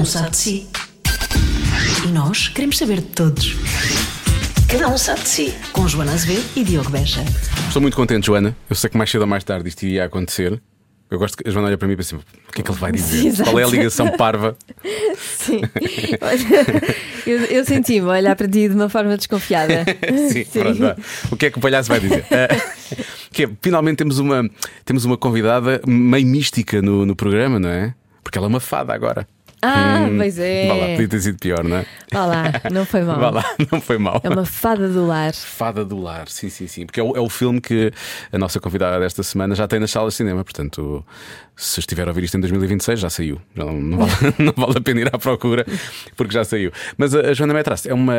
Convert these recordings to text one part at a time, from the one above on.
um sabe de si. E nós queremos saber de todos. Cada um sabe de si. Com Joana Azevedo e Diogo Beja. Estou muito contente, Joana. Eu sei que mais cedo ou mais tarde isto iria acontecer. Eu gosto que a Joana olha para mim e pensa: o que é que ele vai dizer? Qual é a ligação parva? Sim. Eu, eu senti-me a olhar para ti de uma forma desconfiada. Sim, pronto, vá. O que é que o palhaço vai dizer? Ah, que é, finalmente temos uma, temos uma convidada meio mística no, no programa, não é? Porque ela é uma fada agora. Ah, Hum, pois é. Vá lá, podia ter sido pior, não é? Vá lá, não foi mal. Vá lá, não foi mal. É uma fada do lar. Fada do Lar, sim, sim, sim. Porque é o, é o filme que a nossa convidada desta semana já tem nas salas de cinema. Portanto, se estiver a ouvir isto em 2026, já saiu. Já não, não vale, não vale a pena ir à procura, porque já saiu. Mas a, a Joana Metras é uma,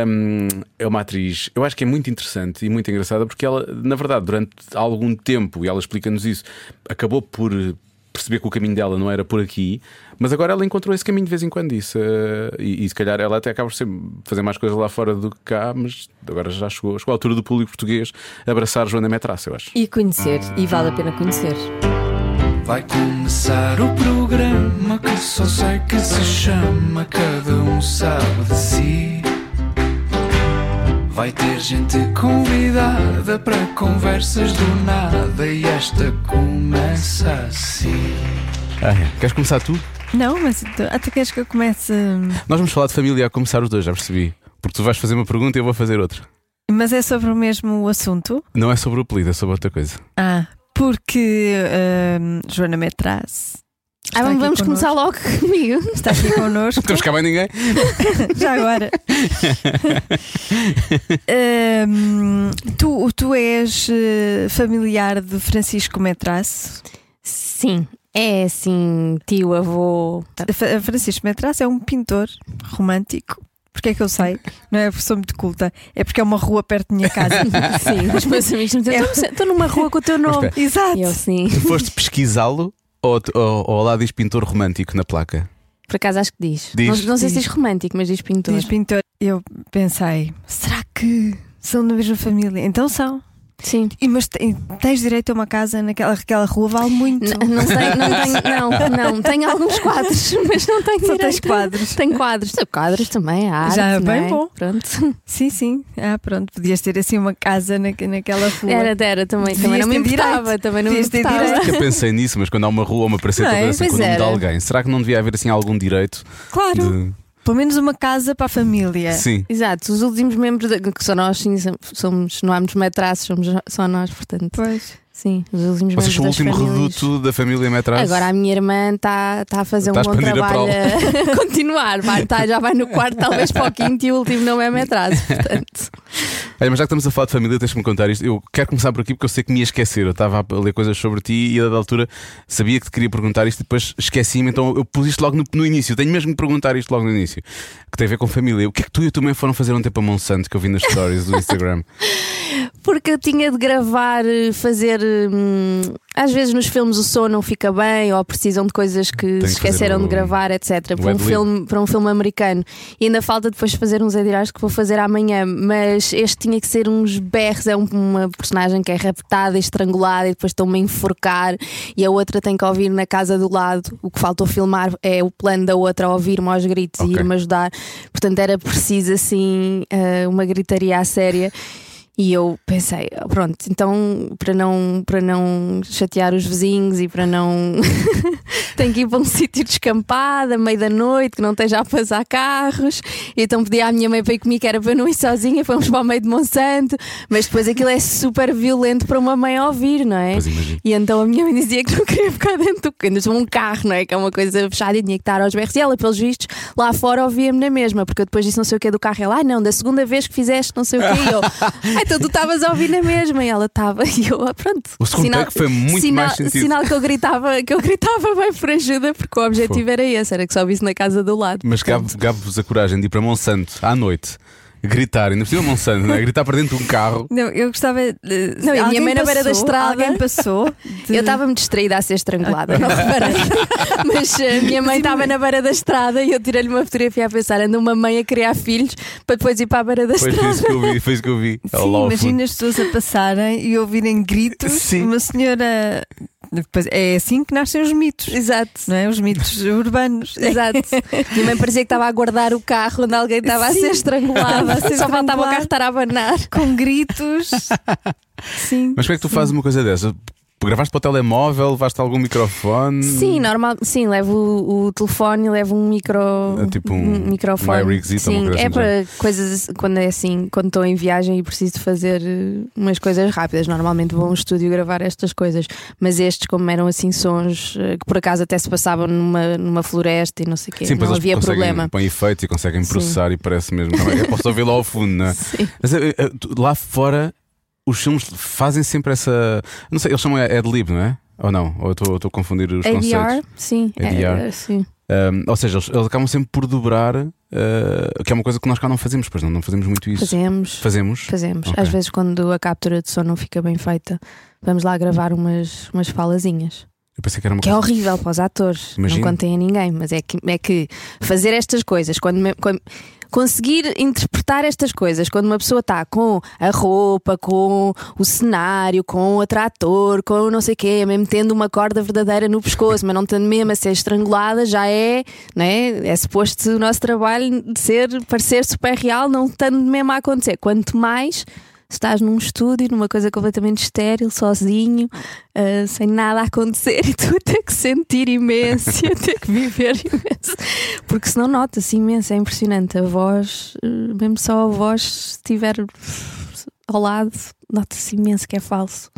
é uma atriz, eu acho que é muito interessante e muito engraçada, porque ela, na verdade, durante algum tempo, e ela explica-nos isso, acabou por perceber que o caminho dela não era por aqui, mas agora ela encontrou esse caminho de vez em quando. Isso, eh, e, e se calhar ela até acaba por ser- fazer mais coisas lá fora do que cá, mas agora já chegou, chegou a altura do público português abraçar Joana Metraça, eu acho. E conhecer, e vale a pena conhecer. Vai começar o programa que só sei que se chama Cada um sabe de si. Vai ter gente convidada para conversas do nada e esta começa assim. Ah, é. Queres começar tu? Não, mas tu- até queres que eu comece. Nós vamos falar de família a começar os dois, já percebi. Porque tu vais fazer uma pergunta e eu vou fazer outra. Mas é sobre o mesmo assunto? Não é sobre o apelido, é sobre outra coisa. Ah, porque hum, Joana Metraz. Está Ah, vamos, aqui vamos começar logo comigo. Está aqui connosco. Não temos cá bem ninguém? Já agora. Hum, tu, tu és eh, familiar de Francisco Metraz? Sim, é assim, tio, avô. Fa- Francisco Metraz é um pintor romântico. Porque é que eu sei? Não é porque sou muito culta, é porque é uma rua perto da minha casa. Sim, os meus amigos me É. dizem: estou numa rua com o teu nome. Exato. Eu sim, Tu foste pesquisá-lo ou, ou, ou lá diz pintor romântico na placa? por acaso acho que diz. Diz. Não, não sei se Diz. diz romântico, mas diz pintor. Diz pintor. Eu pensei, será que são da mesma família? Então são. Sim. E, mas te- tens direito a uma casa naquela aquela rua, vale muito. N- Não, sei, não tenho, não, não, tenho alguns quadros, mas não tenho Só direito. tens quadros. Tenho quadros, tenho quadros também, a arte, Já é não bem bom. Pronto. Sim, sim. Ah, pronto. Podias ter assim uma casa na, naquela rua. Era, era também, também não me importava, também não me importava. Eu pensei nisso, mas quando há uma rua uma praceta Não é? assim com o nome de alguém, será que não devia haver assim algum direito Claro. de. Pelo menos uma casa para a família. Sim. Exato, os últimos membros, da- que só nós, sim, somos, não há muitos metraços, somos só nós, portanto, Pois. Sim, os últimos Vocês são o último famílias. reduto da família Metraz? Agora a minha irmã está tá a fazer a um bom expandir a trabalho a continuar, vai, tá, já vai no quarto, talvez para o quinto e o último não é metraço, portanto. Olha, mas já que estamos a falar de família, tens-me contar isto. Eu quero começar por aqui porque eu sei que me ia esquecer. Eu estava a ler coisas sobre ti e a da altura sabia que te queria perguntar isto e depois esqueci-me, então eu pus isto logo no, no início. Tenho mesmo que perguntar isto logo no início. Que tem a ver com família. O que é que tu e a tua mãe foram fazer um tempo a Monsanto que eu vi nas stories do Instagram? Porque eu tinha de gravar, eh, fazer. hum, às vezes nos filmes o som não fica bem ou precisam de coisas que que se esqueceram o- de gravar, etc. Para um, filme, para um filme americano. E ainda falta depois fazer uns editais que vou fazer amanhã. Mas este tinha que ser uns berros. É um- uma personagem que é raptada, estrangulada e depois estão-me a enforcar. E a outra tem que ouvir na casa do lado. O que faltou filmar é o plano da outra ouvir-me aos gritos Ok. e ir-me ajudar. Portanto, era preciso assim eh, uma gritaria à séria. E eu pensei, pronto, então para não, para não chatear os vizinhos e para não. tenho que ir para um sítio descampado, à meia da noite, que não esteja a passar carros. E então pedi à minha mãe para ir comigo, que era para não ir sozinha. Fomos para o meio de Monsanto, mas depois aquilo é super violento para uma mãe ouvir, não é? E então a minha mãe dizia que não queria ficar dentro do sou um carro, não é? Que é uma coisa fechada e tinha que estar aos berros. E ela, pelos vistos, lá fora ouvia-me na mesma, porque eu depois disse não sei o que do carro. Ela, ah, não, da segunda vez que fizeste não sei o que. Eu, então tu estavas a ouvir na mesma. E ela estava, e eu, ah, pronto. O segundo take foi muito sinal, mais sentido. Sinal que eu gritava, que eu gritava bem por ajuda, porque o objetivo era esse, era que só visse na casa do lado. Mas gabe-vos a coragem de ir para Monsanto à noite, gritar, ainda por cima Monsanto, não é? gritar para dentro de um carro. Não, eu gostava. de- Não, a minha mãe na beira da estrada. Alguém passou. de- Eu estava muito distraída a ser estrangulada, não reparei. Mas eh, a minha mãe estava na beira da estrada e eu tirei-lhe uma fotografia a pensar: anda uma mãe a criar filhos para depois ir para a beira da Foi estrada. isso que eu vi, foi isso que eu vi. Sim, imagina as pessoas a passarem e ouvirem gritos. Sim. Uma senhora Depois, é assim que nascem os mitos, Exato. não é? Os mitos urbanos. Exato. Minha mãe parecia que estava a guardar o carro onde alguém estava a ser estrangulado. Estava a ser Só faltava o carro estar a abanar. Com gritos. Sim. Mas como é que tu fazes uma coisa dessa? Gravaste para o telemóvel, levaste algum microfone? Sim, normal. Sim, levo o, o telefone, levo um micro. É tipo um- microfone. um uma Sim, é assim, para coisas quando é assim, quando estou em viagem e preciso fazer eh, umas coisas rápidas. Normalmente vou a um estúdio gravar estas coisas, mas estes, como eram assim sons eh, que por acaso até se passavam numa, numa floresta e não sei o quê, Sim, não eles havia problema. põem efeitos e conseguem Sim. processar e parece mesmo. É? Eu posso ouvir lá ao fundo, não é? Sim. Mas lá fora, os filmes fazem sempre essa. Não sei, eles chamam ad-lib, não é? Ou não? Ou eu estou a confundir os ADR, conceitos? sim. é, ADR. é, sim. Um, ou seja, eles, eles acabam sempre por dobrar, uh, que é uma coisa que nós cá não fazemos, pois não, não fazemos muito isso. Fazemos. Fazemos. Fazemos. Ok. Às vezes, quando a captura de som não fica bem feita, vamos lá gravar umas, umas falazinhas. Eu pensei que era uma Que é coisa. horrível para os atores. Imagino. Não contem a ninguém, mas é que, é que fazer estas coisas, quando, quando- conseguir interpretar estas coisas, quando uma pessoa está com a roupa, com o cenário, com o atrator, com não sei o quê, mesmo tendo uma corda verdadeira no pescoço, mas não estando mesmo a ser estrangulada, já é, né? é suposto o nosso trabalho de ser, parecer super real, não estando mesmo a acontecer. Quanto mais estás num estúdio, numa coisa completamente estéril, sozinho, ah, sem nada a acontecer e tu a ter que sentir imenso e a ter que viver imenso. Porque senão nota-se imenso, é impressionante. A voz, eh, mesmo só a voz, se estiver ao lado, nota-se imenso que é falso.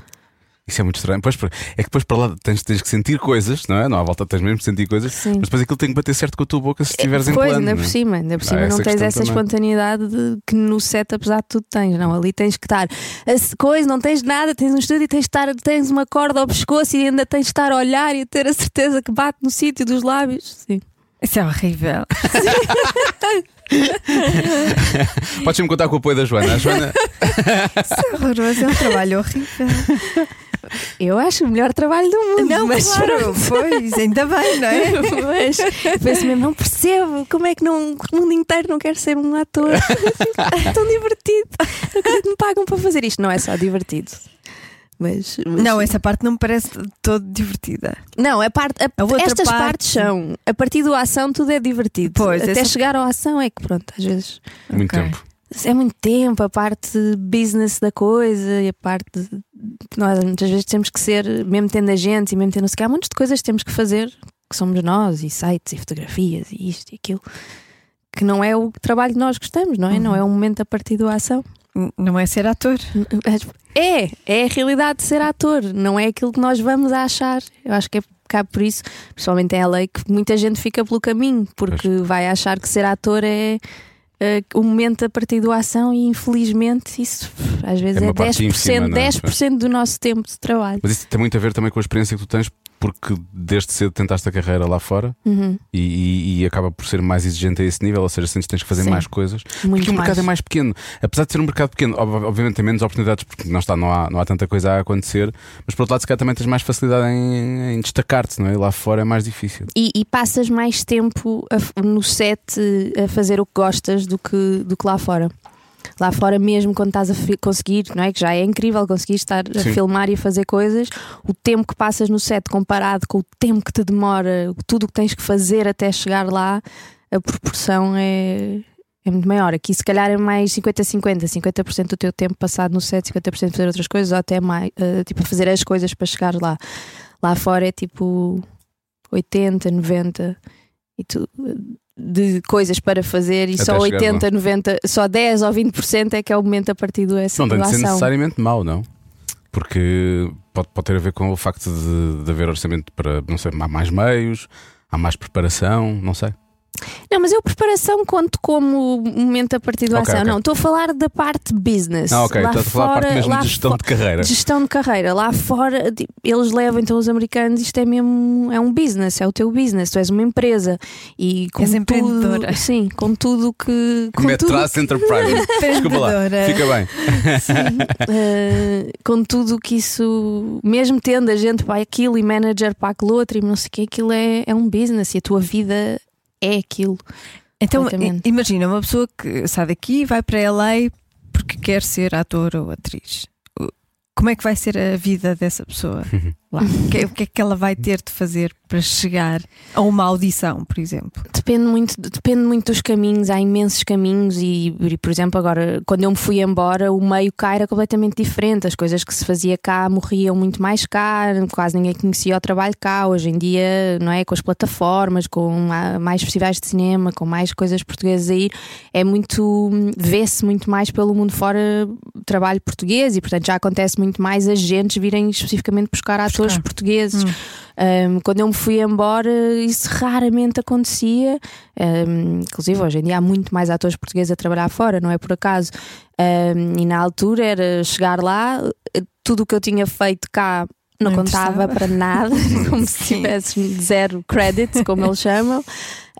Isso é muito estranho. Pois, é que depois para lá tens, tens que sentir coisas, não é? Não, à volta tens mesmo que sentir coisas, Sim. mas depois aquilo tem que bater certo com a tua boca se estiveres em Pois, ainda por é? cima, ainda por cima não tens essa também. espontaneidade de- que no set, apesar de tudo, tens. Não, ali tens que estar a coisa, não tens nada, tens um estúdio e tens, de estar, tens uma corda ao pescoço e ainda tens de estar a olhar e a ter a certeza que bate no sítio dos lábios. Sim. Isso é horrível. Podes-me contar com o apoio da Joana. A Joana Isso é horroroso. É um trabalho horrível. Eu acho o melhor trabalho do mundo. Não, mas claro. Pois, ainda bem, não é? mas penso mesmo, não percebo como é que não, o mundo inteiro não quer ser um ator. É tão divertido. Não acredito que me pagam para fazer isto. Não é só divertido. Mas, mas- Não, essa parte não me parece de todo divertida. Não, a parte, a- A estas parte- partes são. A partir da ação, tudo é divertido. Pois, Até essa- chegar à ação é que, pronto, às vezes muito Ok. tempo. é muito tempo. A parte business da coisa e a parte. Nós muitas vezes temos que ser, mesmo tendo agentes e mesmo tendo não sei o há muitas de coisas que temos que fazer que somos nós, e sites, e fotografias, e isto e aquilo. Que não é o trabalho que nós gostamos, não é? Não é o momento a partir da ação. Não é ser ator. É, é a realidade de ser ator, não é aquilo que nós vamos a achar. Eu acho que é cabe por isso, principalmente em LA, que muita gente fica pelo caminho, porque vai achar que ser ator é. Eh, o momento a partir da ação e infelizmente isso às vezes É é, uma parte 10%, ínfima, não é? 10% do nosso tempo de trabalho. Mas isso tem muito a ver também com a experiência que tu tens, porque desde cedo tentaste a carreira lá fora Uhum, e, e- e acaba por ser mais exigente a esse nível, ou seja, sentes que tens que fazer Sim. mais coisas. muito Porque o mercado mais. é mais pequeno. Apesar de ser um mercado pequeno, ob- obviamente tem menos oportunidades porque não, está, não, há, não há tanta coisa a acontecer, mas por outro lado, se calhar também tens mais facilidade em, em destacar-te, não é? Lá fora é mais difícil. E, e passas mais tempo a no set a fazer o que gostas do que, do que lá fora. Lá fora, mesmo quando estás a conseguir, não é? Que já é incrível conseguir estar a Sim. filmar e a fazer coisas, o tempo que passas no set comparado com o tempo que te demora, tudo o que tens que fazer até chegar lá, a proporção é, é muito maior. Aqui, se calhar, é mais 50-50, 50%, do teu tempo passado no set, 50% a fazer outras coisas, ou até mais, eh, tipo, a fazer as coisas para chegar lá. Lá fora é tipo 80, 90 e tu, de coisas para fazer e Até só chegar 80, 90, só 10 ou 20% é que é o momento a partir do essa Não tem de ser necessariamente mau, não? Porque pode, pode ter a ver com o facto de, de haver orçamento para, não sei, há mais meios, há mais preparação, não sei. Não, mas eu preparação conto como momento a partir da Ok, ação. ok. Não, estou a falar da parte business. Ah, ok, lá estou a falar da parte fora- mesmo de gestão de carreira. de gestão de carreira. Lá fora, eles levam então os americanos, isto é mesmo é um business, é o teu business, tu és uma empresa e com És tudo, empreendedora. sim, com tudo que com tudo Metras Enterprise. Desculpa lá, fica bem. Uh, com tudo o que isso, mesmo tendo a gente para aquilo e manager para aquilo outro e não sei o que, aquilo é, é um business e a tua vida é aquilo. Então, imagina uma pessoa que sai daqui e vai para LA porque quer ser ator ou atriz. Como é que vai ser a vida dessa pessoa? lá? O que, é- que é que ela vai ter de fazer para chegar a uma audição, por exemplo? Depende muito, depende muito dos caminhos, há imensos caminhos e, e, por exemplo, agora, quando eu me fui embora, o meio cá era completamente diferente. As coisas que se fazia cá morriam muito mais cá, quase ninguém conhecia o trabalho cá. Hoje em dia, não é? Com as plataformas, com mais festivais de cinema, com mais coisas portuguesas a ir, é muito. vê-se muito mais pelo mundo fora trabalho português e, portanto, já acontece muito mais agentes virem especificamente buscar atores portugueses. Um, quando eu me fui embora, isso raramente acontecia. Um, inclusive, hoje em dia há muito mais atores portugueses a trabalhar fora, não é por acaso. Um, e na altura era chegar lá, tudo o que eu tinha feito cá não, Não contava para nada, como se tivesse zero credits, como eles chamam.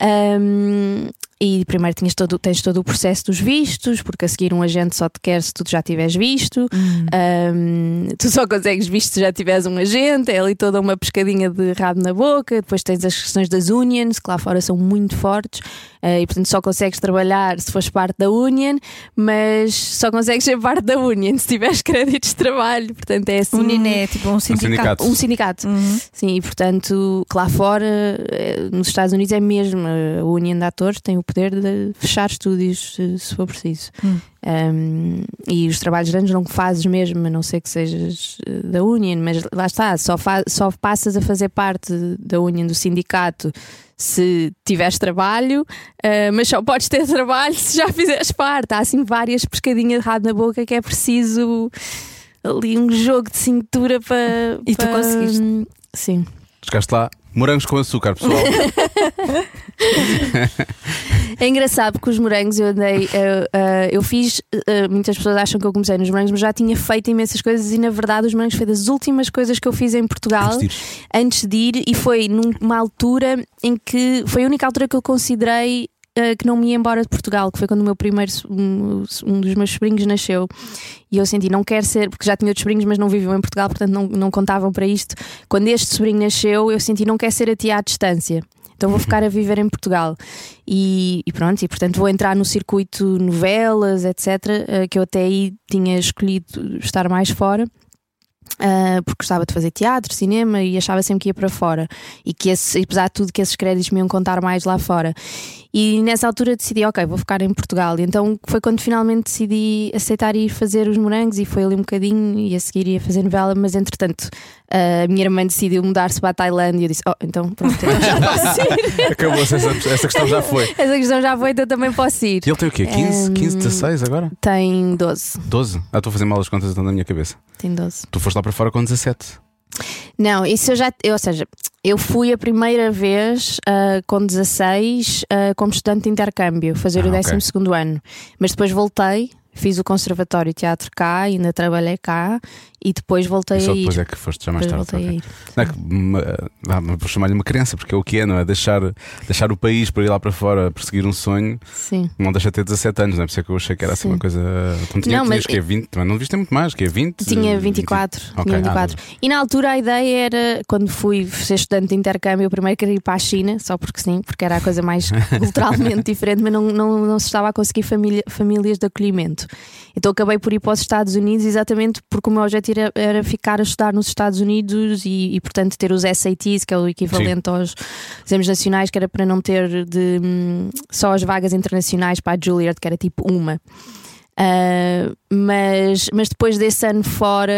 Um, e primeiro tinhas todo, tens todo o processo dos vistos, porque a seguir um agente só te quer se tu já tiveres visto. Um, tu só consegues visto se já tiveres um agente, é ali toda uma pescadinha de rabo na boca. Depois tens as questões das unions, que lá fora são muito fortes, eh, e portanto só consegues trabalhar se fores parte da union, mas só consegues ser parte da union se tiveres créditos de trabalho. Portanto, é assim. Um Niné, tipo um sindicato. sindicato. Um sindicato. Uhum. Sim, e portanto, que lá fora, eh, nos Estados Unidos é mesmo, a União de Atores tem o poder de fechar estúdios se, se for preciso. Hum. Um, e os trabalhos grandes não fazes mesmo, a não ser que sejas eh, da Union, mas lá está, só, só passas a fazer parte da Union, do sindicato, se tiveres trabalho, eh, mas só podes ter trabalho se já fizeres parte. Há assim várias pescadinhas de rabo na boca que é preciso ali um jogo de cintura para. E tu conseguiste? Sim. Chegaste lá, morangos com açúcar, pessoal. É engraçado porque os morangos eu andei, eh, eh, eu fiz, eh, muitas pessoas acham que eu comecei nos morangos, mas já tinha feito imensas coisas e na verdade os morangos foi das últimas coisas que eu fiz em Portugal Antes de ires. antes de ir e foi numa altura em que foi a única altura que eu considerei eh, que não me ia embora de Portugal, que foi quando o meu primeiro, um, um dos meus sobrinhos nasceu. E eu senti, não quero ser, porque já tinha outros sobrinhos, mas não viviam em Portugal, portanto não, não contavam para isto. Quando este sobrinho nasceu, eu senti, não quero ser a tia à distância. Então vou ficar a viver em Portugal. E, e pronto, e portanto vou entrar no circuito novelas, etc., eh, que eu até aí tinha escolhido estar mais fora. Uh, porque gostava de fazer teatro, cinema e achava sempre que ia para fora e que esse, apesar de tudo que esses créditos me iam contar mais lá fora e nessa altura decidi, ok, vou ficar em Portugal então foi quando finalmente decidi aceitar ir fazer os morangos e foi ali um bocadinho e a seguir ia fazer novela, mas entretanto a minha irmã decidiu mudar-se para a Tailândia e eu disse, oh, então pronto, então já posso ir Acabou-se, essa, essa questão já foi. essa questão já foi, então também posso ir E ele tem o quê? 15, Hum. 15 16 agora? tem 12, 12? Ah, estou a fazer mal as contas então na minha cabeça. tem 12 Tu foste lá para fora com 17. Não, isso eu já. Eu, ou seja, eu fui a primeira vez ah, com 16 ah, como estudante de intercâmbio, fazer Ah, o ok. 12 ano. Mas depois voltei, fiz o Conservatório Teatro cá, ainda trabalhei cá e depois voltei E só a ir. depois é que foste já mais Depois tarde. voltei. Não é que, hum, ah, mas vou chamar-lhe uma criança, porque é o que é, não é? Deixar, deixar o país para ir lá para fora perseguir um sonho, Sim. não deixa de ter 17 anos, não é? Por isso é que eu achei que era assim Sim. uma coisa. Não tinha, Não, mas- que é 20, também não viste muito mais, que é 20? Tinha 20. 24. Ok, tinha ah, 24. e na altura a ideia era, quando fui ser estudante de intercâmbio, eu primeiro queria ir para a China, só porque sim, porque era a coisa mais culturalmente diferente, mas não, não, não se estava a conseguir família, famílias de acolhimento. Então acabei por ir para os Estados Unidos exatamente porque o meu objetivo era, era ficar a estudar nos Estados Unidos e, e, portanto ter os SATs, que é o equivalente aos exames nacionais, que era para não ter de hum, só as vagas internacionais para a Juilliard, que era tipo uma. Uh, mas, mas depois desse ano fora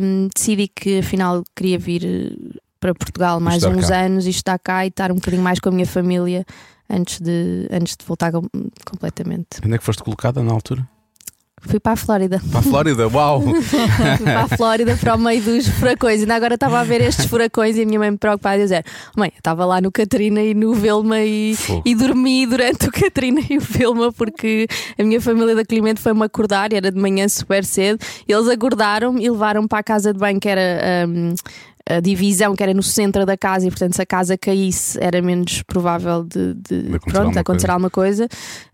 um, decidi que afinal queria vir para Portugal mais Estudar uns cá. anos e estar cá e estar um bocadinho mais com a minha família antes de, antes de voltar com- completamente. Onde é que foste colocada na altura? Fui para a Flórida. Para a Flórida, uau! Fui para a Flórida para o meio dos furacões. Ainda agora estava a ver estes furacões e a minha mãe me preocupada a dizer: Mãe, estava lá no Katrina e no Vilma e, e dormi durante o Katrina e o Vilma porque a minha família de acolhimento foi-me acordar, era de manhã super cedo. Eles acordaram-me e levaram-me para a casa de banho, que era. hum, a divisão que era no centro da casa e portanto se a casa caísse era menos provável de, de, De acontecer pronto, alguma acontecer coisa. alguma coisa.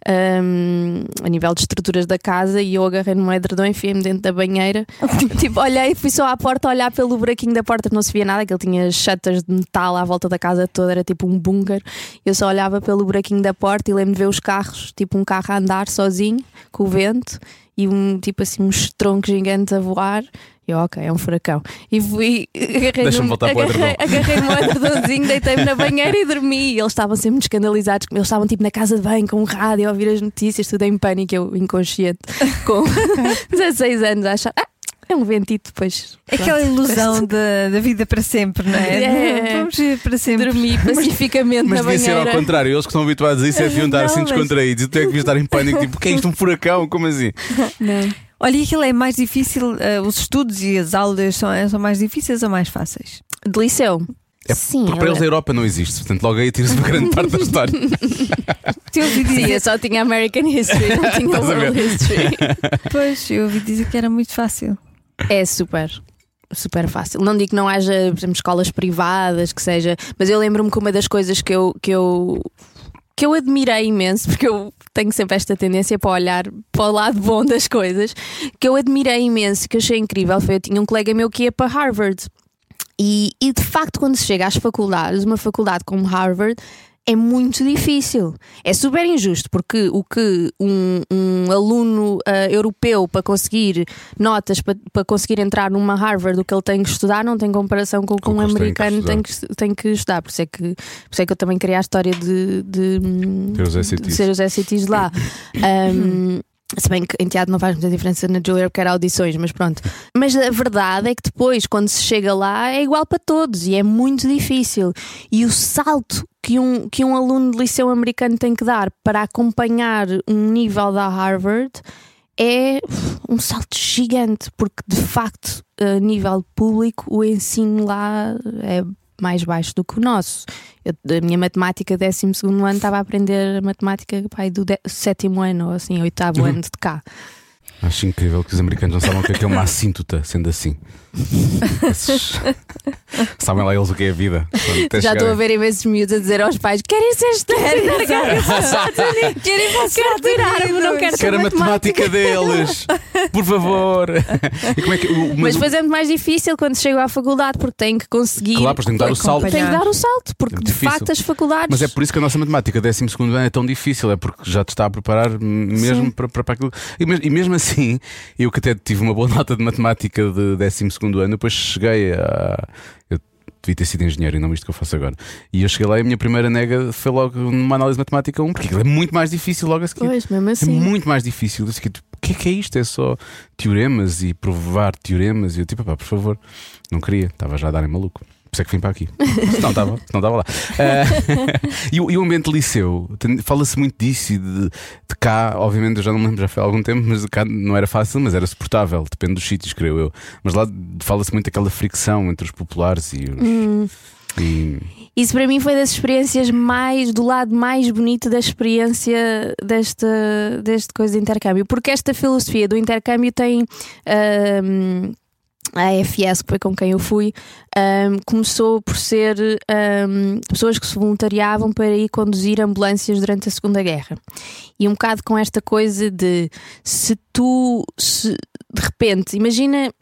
Hum, a nível de estruturas da casa e eu agarrei no edredom e enfiei-me dentro da banheira. Tipo, olhei, fui só à porta olhar pelo buraquinho da porta não se via nada, que ele tinha shutters de metal à volta da casa toda, era tipo um bunker. Eu só olhava pelo buraquinho da porta e lembro de ver os carros, tipo um carro a andar sozinho, com o vento e um tipo assim, uns troncos gigantes a voar. E eu, ok, é um furacão. E fui, agarrei Deixa-me num- voltar para o agarrei, agarrei edredomzinho, deitei-me na banheira e dormi. E eles estavam sempre muito escandalizados. Eles estavam tipo na casa de banho com um rádio a ouvir as notícias, tudo em pânico, eu inconsciente, com 16 anos, a achar. Ah, é um ventito, depois. Aquela pronto. ilusão da, da vida para sempre, não é? É. Vamos viver para sempre. Dormi pacificamente Mas na devia ser ao banheira. contrário, eles que estão habituados a isso é deviam estar assim mas- descontraídos e tu é que devias estar em pânico, tipo, que é isto? Um furacão? Como assim? Não. Olha, e aquilo é mais difícil, eh, os estudos e as aulas são, são mais difíceis ou mais fáceis? De liceu? É Sim, Porque para eles a Europa não existe, portanto logo aí tira-se uma grande parte da história. Eu ouvi Sim, dizer, eu só tinha American History, não tinha? World History. pois, eu ouvi dizer que era muito fácil. É super. Super fácil. Não digo que não haja, por exemplo, escolas privadas, que seja, mas eu lembro-me que uma das coisas que eu, que eu que eu admirei imenso, porque eu tenho sempre esta tendência para olhar para o lado bom das coisas, que eu admirei imenso, que achei incrível, foi eu tinha um colega meu que ia para Harvard. E, e de facto, quando se chega às faculdades, uma faculdade como Harvard é muito difícil. É super injusto, porque o que um, um aluno ah, europeu para conseguir notas, para, para conseguir entrar numa Harvard, o que ele tem que estudar, não tem comparação com o que um eles têm que americano tem que, tem que estudar. Por isso, é que, por isso é que eu também queria a história de, de, de SATs. ser os SATs de lá. Um, se bem que em teatro não faz muita diferença na Julia porque era audições, mas pronto. Mas a verdade é que depois, quando se chega lá, é igual para todos e é muito difícil. E o salto que um, que um aluno de liceu americano tem que dar para acompanhar um nível da Harvard é um salto gigante, porque de facto, a nível público, o ensino lá é mais baixo do que o nosso. Eu, a minha matemática, 12 ano, estava a aprender matemática pai, do sétimo ano, ou assim, oitavo ano de cá. Acho incrível que os americanos não sabem o que é que é uma assíntota, sendo assim. Esses- Sabem lá eles o que é a vida. Já estou a ver imensos miúdos a dizer aos pais: querem ser estudantes, querem querem quero tirar-me, não quero ser Quero a matemática deles, por favor. E como é que, o- Mas mas depois é muito mais difícil quando chego à faculdade, porque tenho que conseguir. Claro, pois tem que dar o salto. Tem que dar o salto, porque É de difícil. facto as faculdades. Mas é por isso que a nossa matemática, 12 ano, é tão difícil, é porque já te está a preparar mesmo para, para, para aquilo. E, e mesmo assim, eu que até tive uma boa nota de matemática de 12 ano, depois cheguei a. Eu devia ter sido engenheiro e não isto que eu faço agora. E eu cheguei lá e a minha primeira nega foi logo numa análise matemática 1, porque aquilo é muito mais difícil logo a seguir. Pois, mesmo É assim. muito mais difícil. Eu o que é que é isto? É só teoremas e provar teoremas. E eu, tipo, pá, por favor, não queria, estava já a dar em maluco. Por isso é que vim para aqui. Se não estava, se não estava lá. Ah, e, o- e o ambiente liceu, fala-se muito disso e de, de cá, obviamente, eu já não me lembro, já foi há algum tempo, mas de cá não era fácil, mas era suportável, depende dos sítios, creio eu. Mas lá fala-se muito daquela fricção entre os populares e os. Hum. e- Isso para mim foi das experiências mais do lado mais bonito da experiência desta, deste coisa de intercâmbio, porque esta filosofia do intercâmbio tem ahm, a AFS, que foi com quem eu fui, ahm, começou por ser ahm, pessoas que se voluntariavam para ir conduzir ambulâncias durante a Segunda Guerra. E um bocado com esta coisa de se tu se, de repente, imagina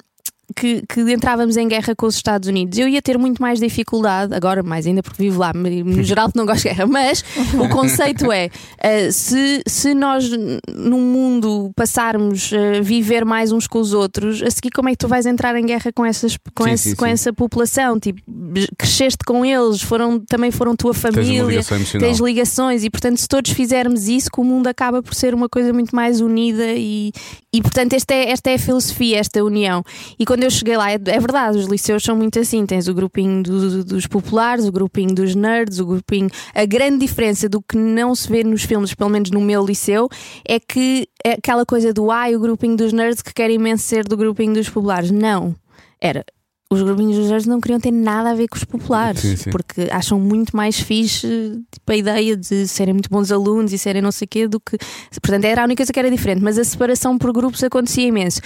que, que entrávamos em guerra com os Estados Unidos, eu ia ter muito mais dificuldade, agora mais ainda porque vivo lá, no geral não gosto de guerra, mas o conceito é eh, se, se nós n- num mundo passarmos a viver mais uns com os outros, a seguir como é que tu vais entrar em guerra com, essas, com, Sim, esse- sim, com sim. essa população? Tipo, cresceste com eles, foram, também foram tua tens família emocional. tens ligações e portanto se todos fizermos isso que o mundo acaba por ser uma coisa muito mais unida e, e portanto esta é, esta é a filosofia, esta união. E quando eu cheguei lá, é, é verdade os liceus são muito assim, tens o grupinho do- dos populares, o grupinho dos nerds o grupinho, a grande diferença do que não se vê nos filmes, pelo menos no meu liceu é que é aquela coisa do ai, o grupinho dos nerds que quer imenso ser do grupinho dos populares, não. Era os grupinhos dos nerds não queriam ter nada a ver com os populares, Sim, sim. porque acham muito mais fixe tipo, a ideia de serem muito bons alunos e serem não sei o quê do que. Portanto, era a única coisa que era diferente, mas a separação por grupos acontecia imenso.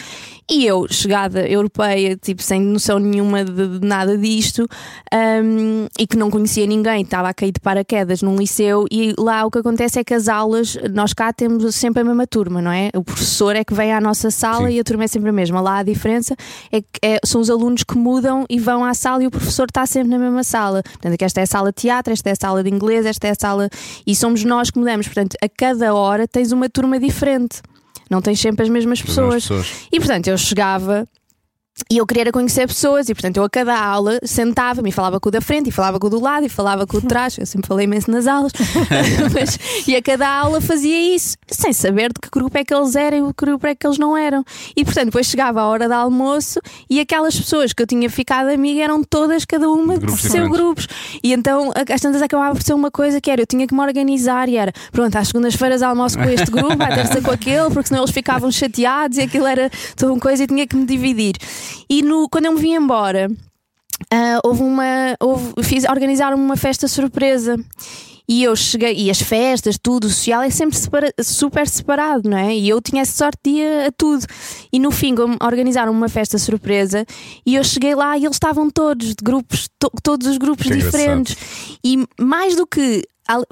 E eu, chegada europeia, tipo, sem noção nenhuma de, de nada disto, hum, e que não conhecia ninguém, estava a cair de paraquedas num liceu, e lá o que acontece é que as aulas, nós cá temos sempre a mesma turma, não é? O professor é que vem à nossa sala Sim. e a turma é sempre a mesma. Lá a diferença é que é- são os alunos que mudam e vão à sala e o professor está sempre na mesma sala. Portanto, que esta é a sala de teatro, esta é a sala de inglês, esta é a sala. E somos nós que mudamos. Portanto, a cada hora tens uma turma diferente. Não tens sempre as mesmas As pessoas. pessoas. E portanto, eu chegava e eu queria conhecer pessoas, e portanto, eu a cada aula sentava-me e falava com o da frente, e falava com o do lado, e falava com o de trás. Eu sempre falei imenso nas aulas, Mas- e a cada aula fazia isso, sem saber de que grupo é que eles eram e de que grupo é que eles não eram. E portanto, depois chegava a hora do almoço e aquelas pessoas que eu tinha ficado amiga eram todas, cada uma De grupos seu grupos. E então, às tantas acabava por ser uma coisa que era: eu tinha que me organizar e era, pronto, às segundas-feiras almoço com este grupo, à terça com aquele, porque senão eles ficavam chateados e aquilo era toda uma coisa e tinha que me dividir. E no, quando eu me vim embora, ah, houve uma. Houve, fiz, organizaram uma festa surpresa. E eu cheguei, e as festas, tudo, o social é sempre separa- super separado, não é? E eu tinha essa sorte de ir a tudo. E no fim organizaram uma festa surpresa e eu cheguei lá e eles estavam todos, de grupos, to- todos os grupos Que diferentes. E mais do que.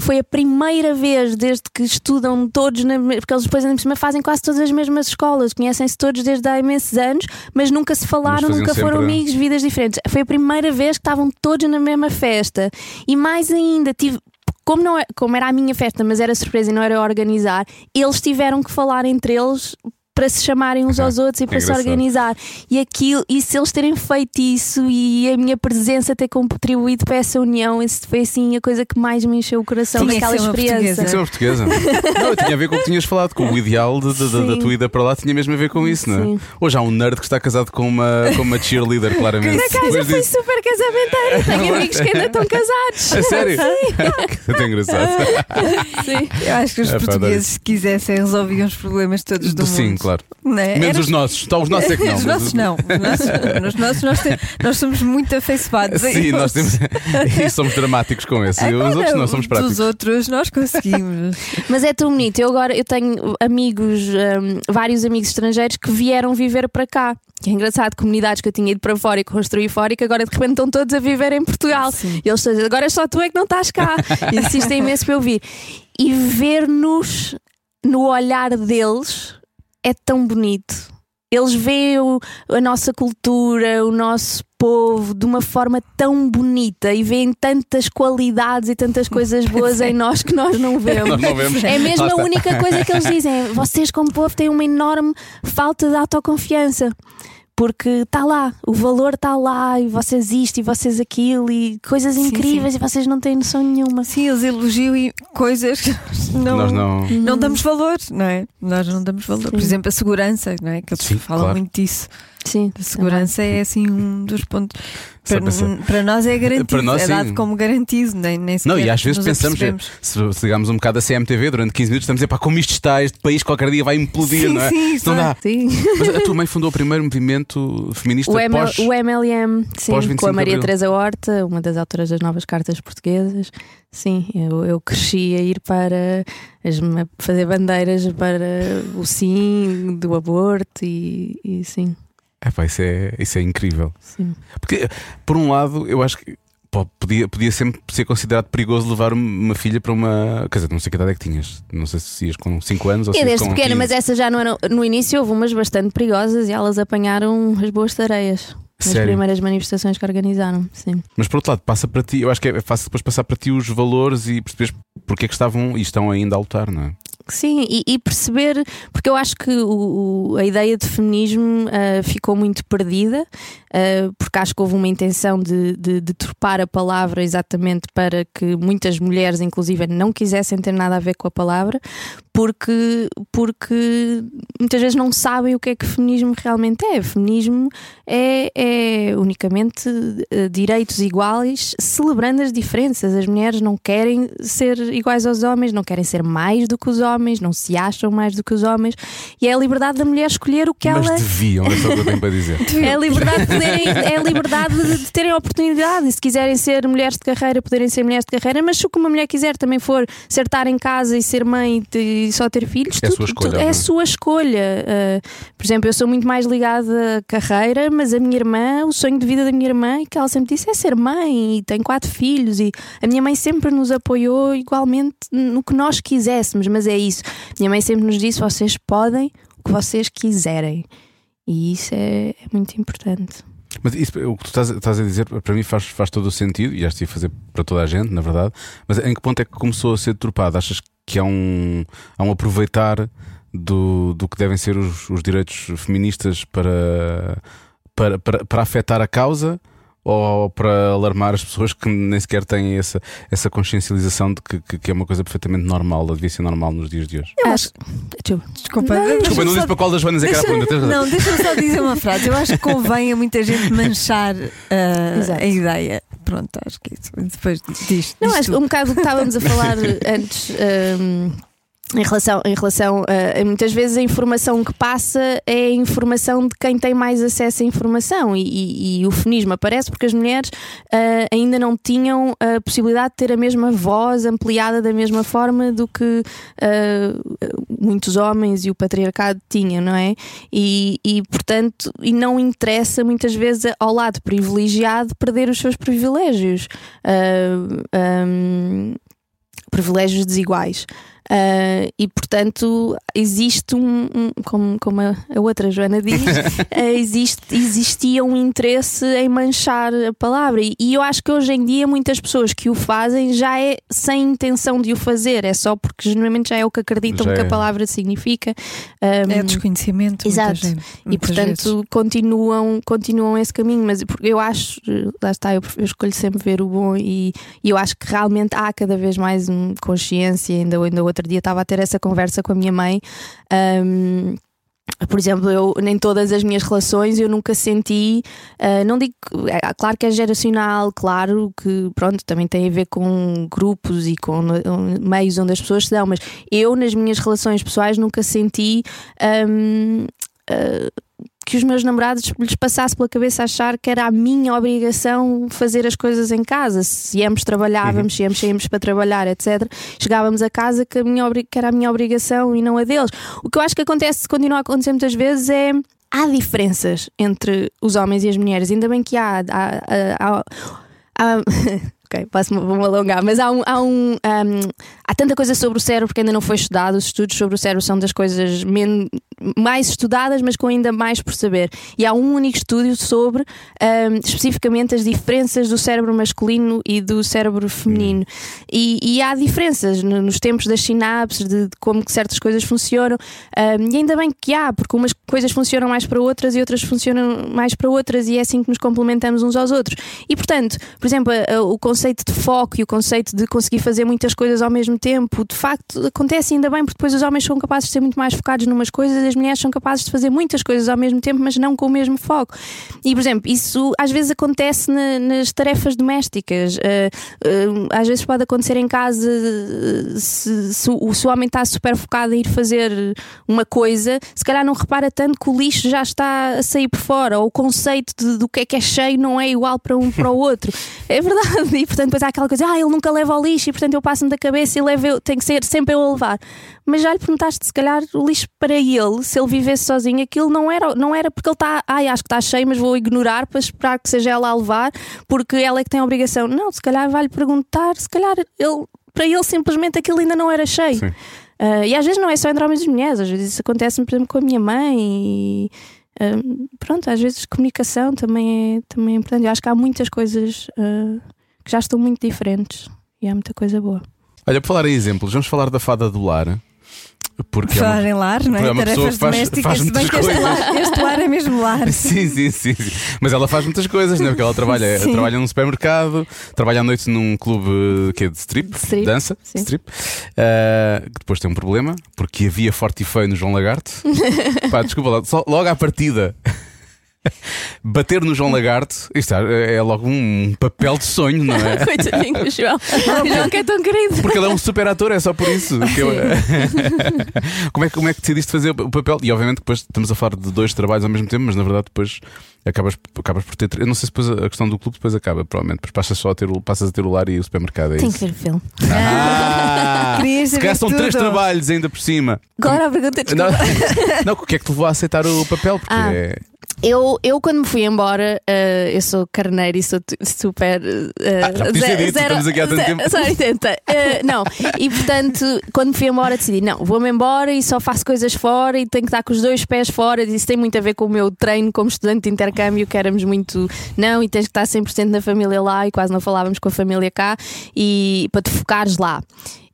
Foi a primeira vez desde que estudam todos, porque eles depois ainda por cima fazem quase todas as mesmas escolas, conhecem-se todos desde há imensos anos, mas nunca se falaram, nunca foram amigos, vidas diferentes. Foi a primeira vez que estavam todos na mesma festa. E mais ainda, tive. Como, não é- como era a minha festa, mas era surpresa e não era organizar, eles tiveram que falar entre eles para se chamarem uns aos outros e para se organizar. E aquilo, e se eles terem feito isso e a minha presença ter contribuído para essa união, isso foi assim a coisa que mais me encheu o coração Tinha daquela ser uma experiência. Que ser uma portuguesa. não, tinha a ver com o que tinhas falado, com o ideal de- de- de- da Sim. tua ida para lá, tinha mesmo a ver com isso, não é? Sim. Hoje há um nerd que está casado com uma, com uma cheerleader, claramente. Por acaso eu fui super casamenteira. Tenho amigos que ainda estão casados. A sério? Que até engraçado. Sim. Eu acho que os É, portugueses, se quisessem, resolviam os problemas todos do Sim, mundo. Claro. Não é? Menos Era- os nossos. Só os nossos é que não. Os nossos não. Os nossos, os nossos nós, tem- nós somos muito afeiçoados. a Sim, nós temos. e somos dramáticos com esse. E os Agora, outros não somos práticos. Dos outros nós conseguimos. Mas é tão bonito. Eu agora eu tenho amigos, hum, vários amigos estrangeiros que vieram viver para cá. Que é engraçado, comunidades que eu tinha ido para fora e construí fora e que agora de repente estão todos a viver em Portugal. Sim. E eles dizem, agora só tu é que não estás cá. E insistem imenso para eu vir. E ver-nos no olhar deles é tão bonito. Eles veem a nossa cultura, o nosso povo de uma forma tão bonita e veem tantas qualidades e tantas coisas boas em nós que nós não vemos. Não vemos. É mesmo Lá a única coisa que eles dizem. Vocês, como povo, têm uma enorme falta de autoconfiança. Porque está lá, o valor está lá, e vocês isto e vocês aquilo, e coisas Sim, incríveis, e vocês não têm noção nenhuma. Sim, eles elogiam e coisas que nós não, Nós não. não damos valor, não é? Nós não damos valor. Por Sim. exemplo, a segurança, não é? Que eles Sim, falam claro. muito disso. Sim, A segurança é assim um dos pontos. Para, para nós é garantido, Para nós, é dado sim. como garantido, nem, nem Não, sequer e às vezes pensamos, apercebemos. se, se ligarmos um bocado a CMTV durante 15 minutos, estamos a dizer, pá, como isto está, este país qualquer dia vai implodir, Sim, não é? sim, não sim. dá. Sim. Mas a tua mãe fundou o primeiro movimento feminista O, ML, pós. o MLM, sim, pós 25 com a Maria. Teresa Horta, uma das autoras das novas cartas portuguesas. Sim, eu, eu cresci a ir para as- fazer bandeiras para o sim, do aborto e, e sim, É, pá, isso, é, isso é incrível. sim. Porque, por um lado, eu acho que pô, podia, podia sempre ser considerado perigoso levar uma filha para uma. Quer dizer, não sei que idade é que tinhas. Não sei se ias com 5 anos ou se É desde pequena, 15. mas essa já não era. No início houve umas bastante perigosas e elas apanharam as boas tareias. Nas Sério? primeiras manifestações que organizaram, sim. Mas por outro lado, passa para ti, eu acho que é fácil depois passar para ti os valores e perceberes porque é que estavam e estão ainda a lutar, não é? Sim, e, e perceber, porque eu acho que o- o- a ideia de feminismo ah, ficou muito perdida, ah, porque acho que houve uma intenção de, de, de a palavra exatamente para que muitas mulheres, inclusive, não quisessem ter nada a ver com a palavra, porque, porque muitas vezes não sabem o que é que feminismo realmente é. Feminismo é, é unicamente eh, direitos iguais, celebrando as diferenças. As mulheres não querem ser iguais aos homens, não querem ser mais do que os homens, não se acham mais do que os homens. E é a liberdade da mulher escolher o que Mas ela deviam, é só o que eu tenho para dizer. é a liberdade de, poderem, é a liberdade de, de terem oportunidade. E se quiserem ser mulheres de carreira, poderem ser mulheres de carreira, mas se o que uma mulher quiser também for ser estar em casa e ser mãe e, só ter filhos, É a tudo- sua escolha, tudo- é é? sua escolha. Uh, por exemplo, eu sou muito mais ligada à carreira, mas a minha irmã, o sonho de vida da minha irmã, que ela sempre disse, é ser mãe e tem quatro filhos. E a minha mãe sempre nos apoiou igualmente no que nós quiséssemos, mas é isso. Minha mãe sempre nos disse: vocês podem o que vocês quiserem. E isso é, é muito importante. Mas isso, o que tu estás, estás a dizer, para mim faz, faz todo o sentido, e acho que ia fazer para toda a gente, na verdade. Mas em que ponto é que começou a ser deturpado? Achas que há um, há um aproveitar do, do que devem ser os, os direitos feministas para, para, para, para afetar a causa ou para alarmar as pessoas que nem sequer têm essa, essa consciencialização de que, que, que é uma coisa perfeitamente normal, devia ser normal nos dias de hoje. Eu Acho- Desculpa. Desculpa, Não, Desculpa, não disse só- para qual das Joanas é que era a pergunta. Não, deixa-me só dizer uma frase. Eu acho que convém a muita gente manchar ah, Exato. a ideia. Pronto, acho que isso. Depois disto. Não, acho que um bocado do que estávamos a falar antes. hum, em relação, em relação a, a muitas vezes a informação que passa é a informação de quem tem mais acesso à informação e, e- e o feminismo aparece porque as mulheres ah, ainda não tinham a possibilidade de ter a mesma voz ampliada da mesma forma do que ah, muitos homens e o patriarcado tinham, não é? E, e, portanto, e não interessa muitas vezes ao lado privilegiado perder os seus privilégios. Ah, hum, privilégios desiguais. Ah, e portanto existe um, um- como, como a, a outra Joana diz, ah, existe, existia um interesse em manchar a palavra. E, e eu acho que hoje em dia muitas pessoas que o fazem já é sem intenção de o fazer, é só porque genuinamente já é o que acreditam Já que é. a palavra significa. Ah, É desconhecimento. muita Exato. gente, e portanto vezes. continuam, continuam esse caminho, mas porque eu acho, lá está, eu, eu escolho sempre ver o bom e, e eu acho que realmente há cada vez mais consciência. Ainda, ainda outro dia estava a ter essa conversa com a minha mãe. hum, por exemplo, eu nem todas as minhas relações eu nunca senti, ah, não digo, é, claro que é geracional, claro que pronto, também tem a ver com grupos e com uh, meios onde as pessoas se dão, mas eu nas minhas relações pessoais nunca senti hum, ah, que os meus namorados lhes passasse pela cabeça achar que era a minha obrigação fazer as coisas em casa. Se ambos trabalhávamos, se ambos saímos para trabalhar, etc., chegávamos a casa que, a minha, que era a minha obrigação e não a deles. O que eu acho que acontece, continua a acontecer muitas vezes, é. Há diferenças entre os homens e as mulheres, ainda bem que há. há, há- há- há- Ok, posso vou-me alongar, mas há um, há um, um, há tanta coisa sobre o cérebro que ainda não foi estudado. Os estudos sobre o cérebro são das coisas men- mais estudadas, mas com ainda mais por saber. E há um único estudo sobre um, especificamente as diferenças do cérebro masculino e do cérebro feminino. E, e há diferenças no- nos tempos das sinapses, de, de como certas coisas funcionam. Um, e ainda bem que há, porque umas coisas funcionam mais para outras e outras funcionam mais para outras, e é assim que nos complementamos uns aos outros. E portanto, por exemplo, o conceito de foco e o conceito de conseguir fazer muitas coisas ao mesmo tempo, de facto, acontece ainda bem, porque depois os homens são capazes de ser muito mais focados numas coisas, as mulheres são capazes de fazer muitas coisas ao mesmo tempo, mas não com o mesmo foco. E, por exemplo, isso às vezes acontece na- nas tarefas domésticas. Ah, ah, às vezes pode acontecer em casa ah, se, se o, se o homem está super focado em ir fazer uma coisa, se calhar não repara tanto que o lixo já está a sair por fora, ou o conceito de- do que é que é cheio não é igual para um para o outro. É verdade. E portanto, depois há aquela coisa, ah, ele nunca leva o lixo e portanto eu passo-me da cabeça e levo eu, tem que ser sempre eu a levar. Mas já lhe perguntaste, se calhar, o lixo para ele, se ele vivesse sozinho, aquilo não era, não era porque ele está, ai, acho que está cheio, mas vou ignorar para esperar que seja ela a levar, porque ela é que tem a obrigação. Não, se calhar vai-lhe perguntar, se calhar ele, para ele simplesmente aquilo ainda não era cheio. Ah, e às vezes não é só entre homens e mulheres, às vezes isso acontece, por exemplo, com a minha mãe e. ah, pronto, às vezes comunicação também é, também é importante. Eu acho que há muitas coisas ah, que já estão muito diferentes e há muita coisa boa. Olha, por falar em exemplos, vamos falar da fada do lar. Porque é uma- Falar em lar, não é é? Tarefas faz- domésticas, faz se bem que este lar, este lar é mesmo lar. Sim, sim, sim, sim. Mas ela faz muitas coisas, não é? Porque ela trabalha, Sim. trabalha num supermercado, trabalha à noite num clube que é de strip, De strip, dança, sim. strip, ah, que depois tem um problema, porque havia forte e feio no João Lagarto. Pá, desculpa lá, só logo à partida. Bater no João Lagarto, isto é, é logo um papel de sonho, não é? Coitadinho do João. O João que é tão querido. Porque ele é um super ator, é só por isso. eu- como, é, que- como é que decidiste fazer o papel? E obviamente depois estamos a falar de dois trabalhos ao mesmo tempo, mas na verdade depois acabas, acabas por ter. Eu não sei se depois a questão do clube depois acaba, provavelmente. Depois passas só a ter passas a ter o lar e o supermercado. É Tem isso. que ver o filme. Ah, se calhar são três trabalhos ainda por cima. Agora a pergunta Não, desculpa. não, o que é que te levou a aceitar o papel? Porque Ah. é. Eu, eu, quando me fui embora, eh, eu sou carneiro e sou super. eh, Ah, já podias ter ze- dito, estamos aqui há tanto ze- tempo. Só 80. Eh, não, e portanto, quando me fui embora, decidi: não, vou-me embora e só faço coisas fora e tenho que estar com os dois pés fora. E Isso tem muito a ver com o meu treino como estudante de intercâmbio, que éramos muito. Não, e tens que estar 100% na família lá e quase não falávamos com a família cá, e para te focares lá.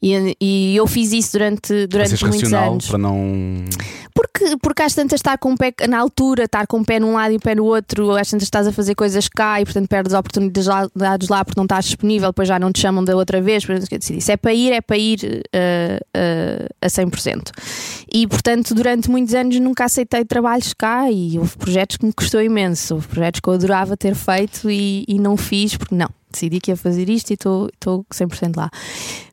E, e eu fiz isso durante, durante Seres muitos racional anos. para não. Porque, porque às tantas estar com o pé na altura, estar com o pé num lado e o pé no outro, às tantas estás a fazer coisas cá e portanto perdes oportunidades lá porque não estás disponível, depois já não te chamam da outra vez. Portanto, eu decidi, se é para ir, é para ir uh, uh, a 100%. E portanto, durante muitos anos nunca aceitei trabalhos cá e houve projetos que me custou imenso, houve projetos que eu adorava ter feito e, e não fiz porque não decidi que ia fazer isto e estou 100% lá.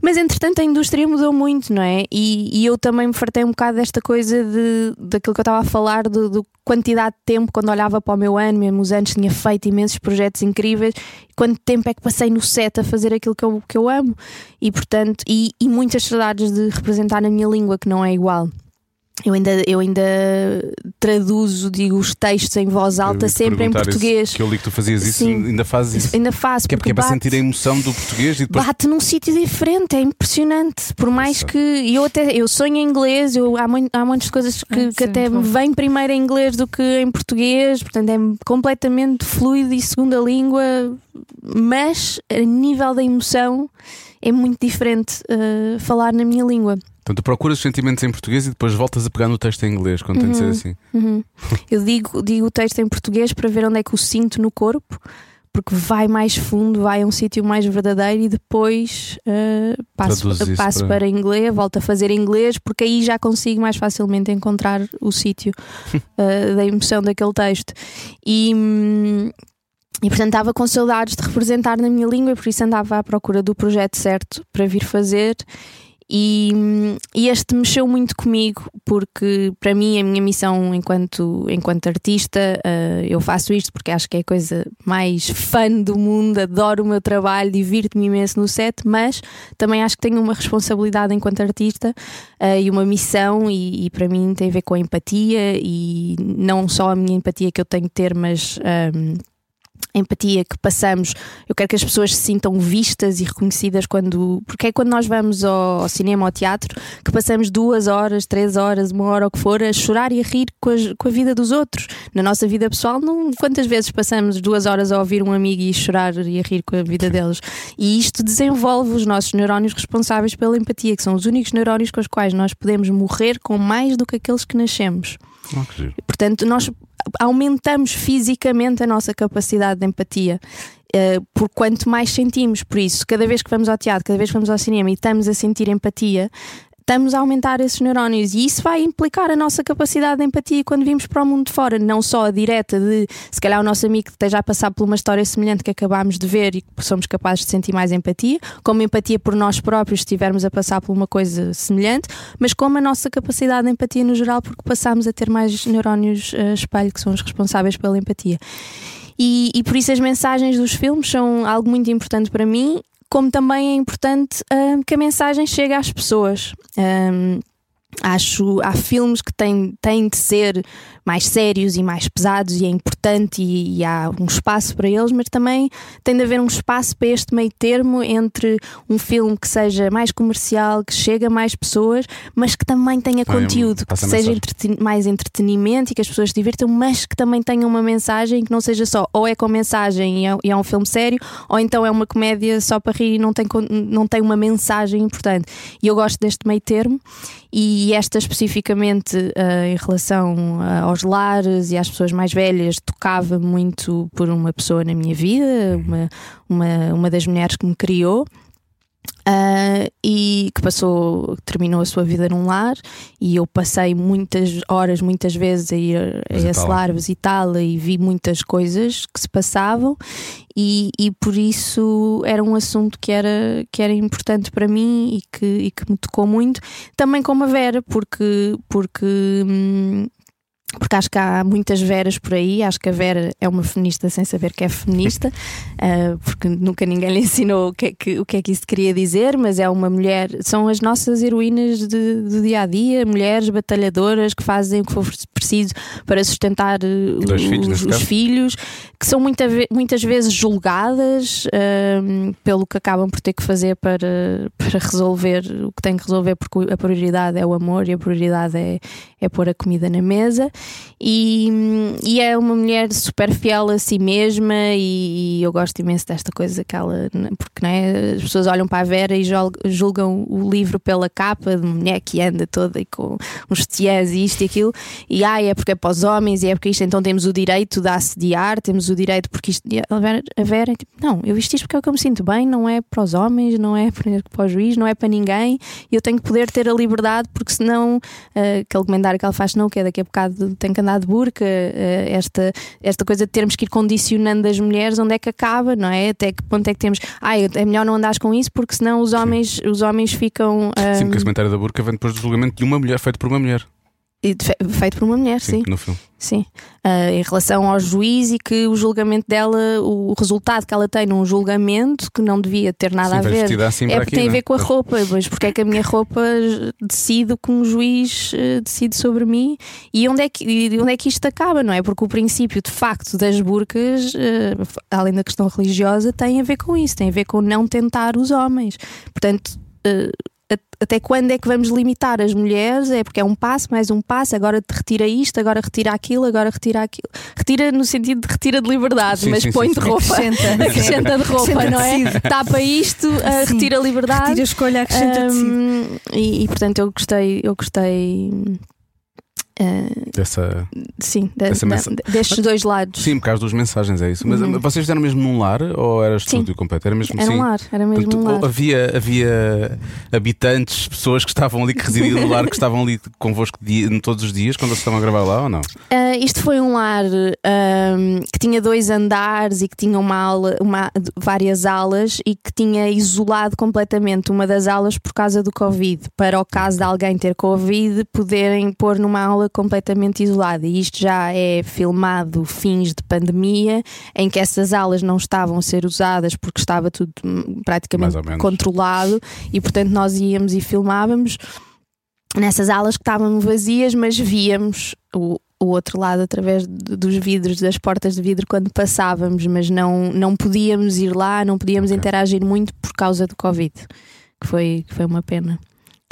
Mas entretanto a indústria mudou muito, não é? E, e, eu também me fartei um bocado desta coisa de, daquilo que eu estava a falar, do, do, quantidade de tempo, quando olhava para o meu ano, mesmo os anos, tinha feito imensos projetos incríveis. Quanto tempo é que passei no set a fazer aquilo que eu, que eu amo? E portanto, e, e muitas saudades de representar a minha língua, que não é igual. Eu ainda, eu ainda traduzo, digo, os textos em voz alta sempre em português. Isso, que eu li que tu fazias isso, Sim. ainda fazes isso. Ainda faço. Que é porque é para sentir a emoção do português e depois. Bate num sítio diferente, é impressionante. Por mais que. Eu até eu sonho em inglês, eu, há, muito, há muitas coisas que, ah, que até me vêm primeiro em inglês do que em português, portanto é completamente fluido e segunda língua, mas a nível da emoção é muito diferente uh, falar na minha língua. Tu procuras os sentimentos em português e depois voltas a pegar no texto em inglês, quando uhum, tem de ser uhum. assim. Uhum. Eu digo, digo o texto em português para ver onde é que o sinto no corpo, porque vai mais fundo, vai a um sítio mais verdadeiro e depois uh, passo, passo para... para inglês, volto a fazer inglês, porque aí já consigo mais facilmente encontrar o sítio uh, da emoção daquele texto. E. Hum, e portanto estava com saudades de representar na minha língua, e por isso andava à procura do projeto certo para vir fazer. E, e, este mexeu muito comigo porque para mim a minha missão enquanto, enquanto artista uh, eu faço isto porque acho que é a coisa mais fã do mundo, adoro o meu trabalho, divirto-me imenso no set, mas também acho que tenho uma responsabilidade enquanto artista uh, e uma missão e, e, para mim tem a ver com a empatia e não só a minha empatia que eu tenho que ter, mas um, ah, empatia que passamos, eu quero que as pessoas se sintam vistas e reconhecidas quando. Porque é quando nós vamos ao, ao cinema, ao teatro, que passamos duas horas, três horas, uma hora, o que for, a chorar e a rir com a, com a vida dos outros. Na nossa vida pessoal, não, quantas vezes passamos duas horas a ouvir um amigo e chorar e a rir com a vida deles? E isto desenvolve os nossos neurónios responsáveis pela empatia, que são os únicos neurónios com os quais nós podemos morrer com mais do que aqueles que nascemos. Portanto, nós aumentamos fisicamente a nossa capacidade de empatia. Uh, por quanto mais sentimos, por isso, cada vez que vamos ao teatro, cada vez que vamos ao cinema e estamos a sentir empatia, estamos a aumentar esses neurónios e isso vai implicar a nossa capacidade de empatia quando vimos para o mundo de fora, não só a direta de se calhar o nosso amigo esteja a passar por uma história semelhante que acabámos de ver e que somos capazes de sentir mais empatia, como empatia por nós próprios se estivermos a passar por uma coisa semelhante, mas como a nossa capacidade de empatia no geral, porque passamos a ter mais neurónios uh, espelho que são os responsáveis pela empatia. E, e, por isso as mensagens dos filmes são algo muito importante para mim como também é importante uh, que a mensagem chegue às pessoas. Um, acho há filmes que têm, têm de ser mais sérios e mais pesados e é importante e, e, há um espaço para eles, mas também tem de haver um espaço para este meio termo entre um filme que seja mais comercial, que chegue a mais pessoas, mas que também tenha conteúdo, que seja entreten mais entretenimento e que as pessoas se divirtam, mas que também tenha uma mensagem que não seja só ou é com mensagem e é, e é um filme sério, ou então é uma comédia só para rir e não tem, não tem uma mensagem importante. E eu gosto deste meio termo e esta especificamente uh, em relação uh, aos lares e às pessoas mais velhas tocava muito por uma pessoa na minha vida, uma, uma, uma das mulheres que me criou. Uh, e que passou, terminou a sua vida num lar, e eu passei muitas horas, muitas vezes a ir a, a esse lar, visitá-la e vi muitas coisas que se passavam, e, e por isso era um assunto que era, que era importante para mim e que, e que me tocou muito. Também como a Vera, porque, porque hum, porque acho que há muitas Veras por aí. Acho que a Vera é uma feminista sem saber que é feminista, uh, porque nunca ninguém lhe ensinou o que, é que, o que é que isso queria dizer. Mas é uma mulher, são as nossas heroínas de, do dia a dia, mulheres batalhadoras que fazem o que for preciso para sustentar uh, os, filhos, os filhos, que são muita, muitas vezes julgadas uh, pelo que acabam por ter que fazer para, para resolver o que têm que resolver, porque a prioridade é o amor e a prioridade é, é pôr a comida na mesa. E, e é uma mulher super fiel a si mesma e, eu gosto imenso desta coisa que ela, porque não é, as pessoas olham para a Vera e jul- julgam o livro pela capa de mulher que anda toda e com uns tiés e isto e aquilo. E ai, é porque é para os homens e é porque isto, então temos o direito de assediar, temos o direito porque isto, a Vera, a Vera tipo, não, eu visto isto porque é o que eu me sinto bem, não é para os homens, não é para, o juiz, não é para ninguém eu tenho que poder ter a liberdade porque senão uh, aquele comentário que ela faz, não, que é daqui a bocado tem que andar de burca, uh, esta, esta coisa de termos que ir condicionando as mulheres, onde é que acaba, não é? Até que ponto é que temos, ai, é melhor não andares com isso porque senão os homens, os homens ficam. Sim, um, porque esse comentário da burca vem depois do julgamento de uma mulher feito por uma mulher. Fe- feito por uma mulher, sim. no filme. Sim, Ah, em relação ao juiz e que o julgamento dela, o resultado que ela tem num julgamento que não devia ter nada Sim, a ver. assim é porque tem a é? ver com a roupa, mas porque é que a minha roupa decide o que um juiz eh, decide sobre mim e onde é que, onde é que isto acaba, não é? Porque o princípio de facto das burcas, eh, além da questão religiosa, tem a ver com isso, tem a ver com não tentar os homens. Portanto. a- até quando é que vamos limitar as mulheres? É porque é um passo, mais um passo, agora te retira isto, agora retira aquilo, agora retira aquilo. Retira no sentido de retira de liberdade, Sim, mas sim, põe sim, de sim. roupa. Acrescenta. Acrescenta de roupa, Acrescenta não é? tecido. Tapa isto, uh, Sim. retira a liberdade. Retira a escolha, acrescenta. Um, e, e, portanto eu gostei, eu gostei uh, Dessa... sim, da- Essa da- mensa- destes dois lados. Sim, por causa das mensagens, é isso. Mas Uhum. vocês fizeram mesmo num lar ou era estúdio completo? Era mesmo Era sim. um lar, era mesmo Portanto, um lar. havia, havia habitantes, pessoas que estavam ali, que residiam no lar, que estavam ali convosco dia, todos os dias quando vocês estavam a gravar lá ou não? Uh, isto foi um lar um, que tinha dois andares e que tinha uma aula, uma, várias alas e que tinha isolado completamente uma das aulas por causa do Covid, para o caso de alguém ter Covid, poderem pôr numa aula completamente isolada. E isto já é filmado fins de pandemia, em que essas aulas não estavam a ser usadas porque estava tudo hum, praticamente controlado e portanto nós íamos e filmávamos nessas alas que estavam vazias, mas víamos o, o outro lado através dos vidros, das portas de vidro quando passávamos, mas não, não podíamos ir lá, não podíamos Ok. interagir muito por causa do Covid, que foi, que foi uma pena.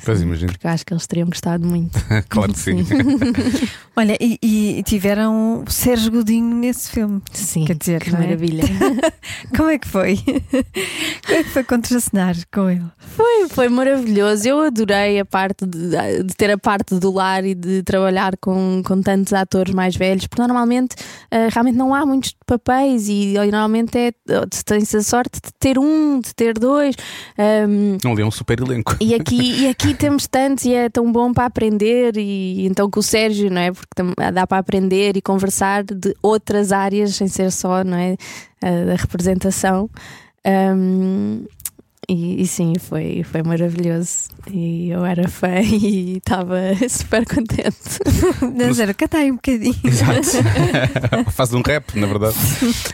Pois imagino. Porque acho que eles teriam gostado muito. claro que sim. Olha, e, e tiveram o Sérgio Godinho nesse filme. Sim, Quer dizer, que é? maravilha. Como é que foi? Como é que foi contracenar com ele? Foi, foi maravilhoso. Eu adorei a parte de, de ter a parte do lar e de trabalhar com, com tantos atores mais velhos, porque normalmente eh, realmente não há muitos papéis e normalmente é tem-se a sorte de ter um, de ter dois. Ahm, Não é um super elenco. e aqui, e aqui temos tantos e é tão bom para aprender e então com o Sérgio, não é? Porque tam- dá para aprender e conversar de outras áreas sem ser só, não é? A, da representação. Ahm, e, e sim, foi, foi maravilhoso. E eu era fã e estava super contente. Não, era, canta aí um bocadinho. Exato. Faz um rap, na verdade.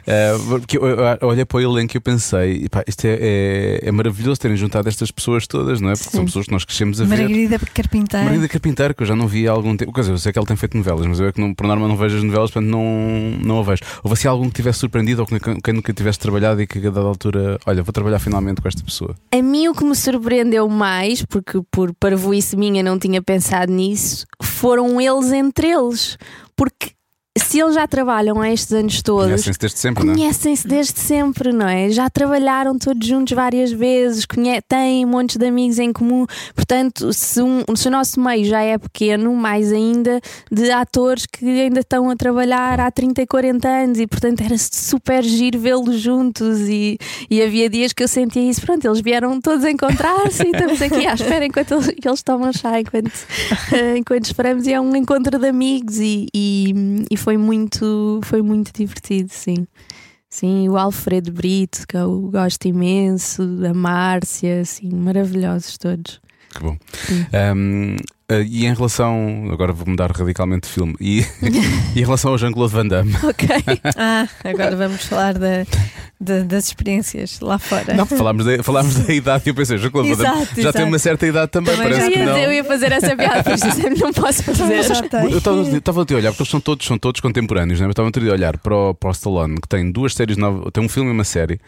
Eh, porque eu, eu olhei para o elenco e eu pensei, pá, isto é, é, é maravilhoso terem juntado estas pessoas todas, não é? Porque Sim. são pessoas que nós crescemos a ver. Margarida Carpinteiro. Margarida Carpinteiro, que eu já não vi há algum tempo. Quer dizer, eu sei que ela tem feito novelas, mas eu é que não, por norma não vejo as novelas, portanto não, não a vejo. Houve assim algum que tivesse surpreendido ou que quem nunca tivesse trabalhado e que a dada altura, olha, vou trabalhar finalmente com esta pessoa. A mim o que me surpreendeu mais, porque por parvoíce minha não tinha pensado nisso, foram eles entre eles. Porque se eles já trabalham há estes anos todos, Conhecem-se desde sempre, não é? conhecem-se desde sempre, não é? Já trabalharam todos juntos várias vezes, têm montes de amigos em comum. Portanto, se, um- se o nosso meio já é pequeno, mais ainda de atores que ainda estão a trabalhar há 30 e 40 anos, e portanto era super giro vê-los juntos. E, e havia dias que eu sentia isso. Pronto, eles vieram todos encontrar-se e estamos aqui à espera enquanto eles, eles tomam chá, enquanto, enquanto esperamos. E é um encontro de amigos, e, e, e foi muito, foi muito divertido, sim. Sim, o Alfredo Brito, que eu gosto imenso, a Márcia, assim, maravilhosos todos. Que bom. Um, e em relação. Agora vou mudar radicalmente de filme. E, e em relação ao Jean-Claude Van Damme. Ok. Ah, agora vamos falar da, de- das experiências lá fora. Não, falámos da, falámos da idade e eu pensei, João Claude Van Damme Exato, já tem exato. uma certa idade também, Também parece que ia, não. eu ia fazer essa piada, mas não posso fazer. Tem. Eu estava a te olhar, porque eles são todos, são todos contemporâneos, né? eu estava a olhar para o, para o Stallone, que tem duas séries novas, tem um filme e uma série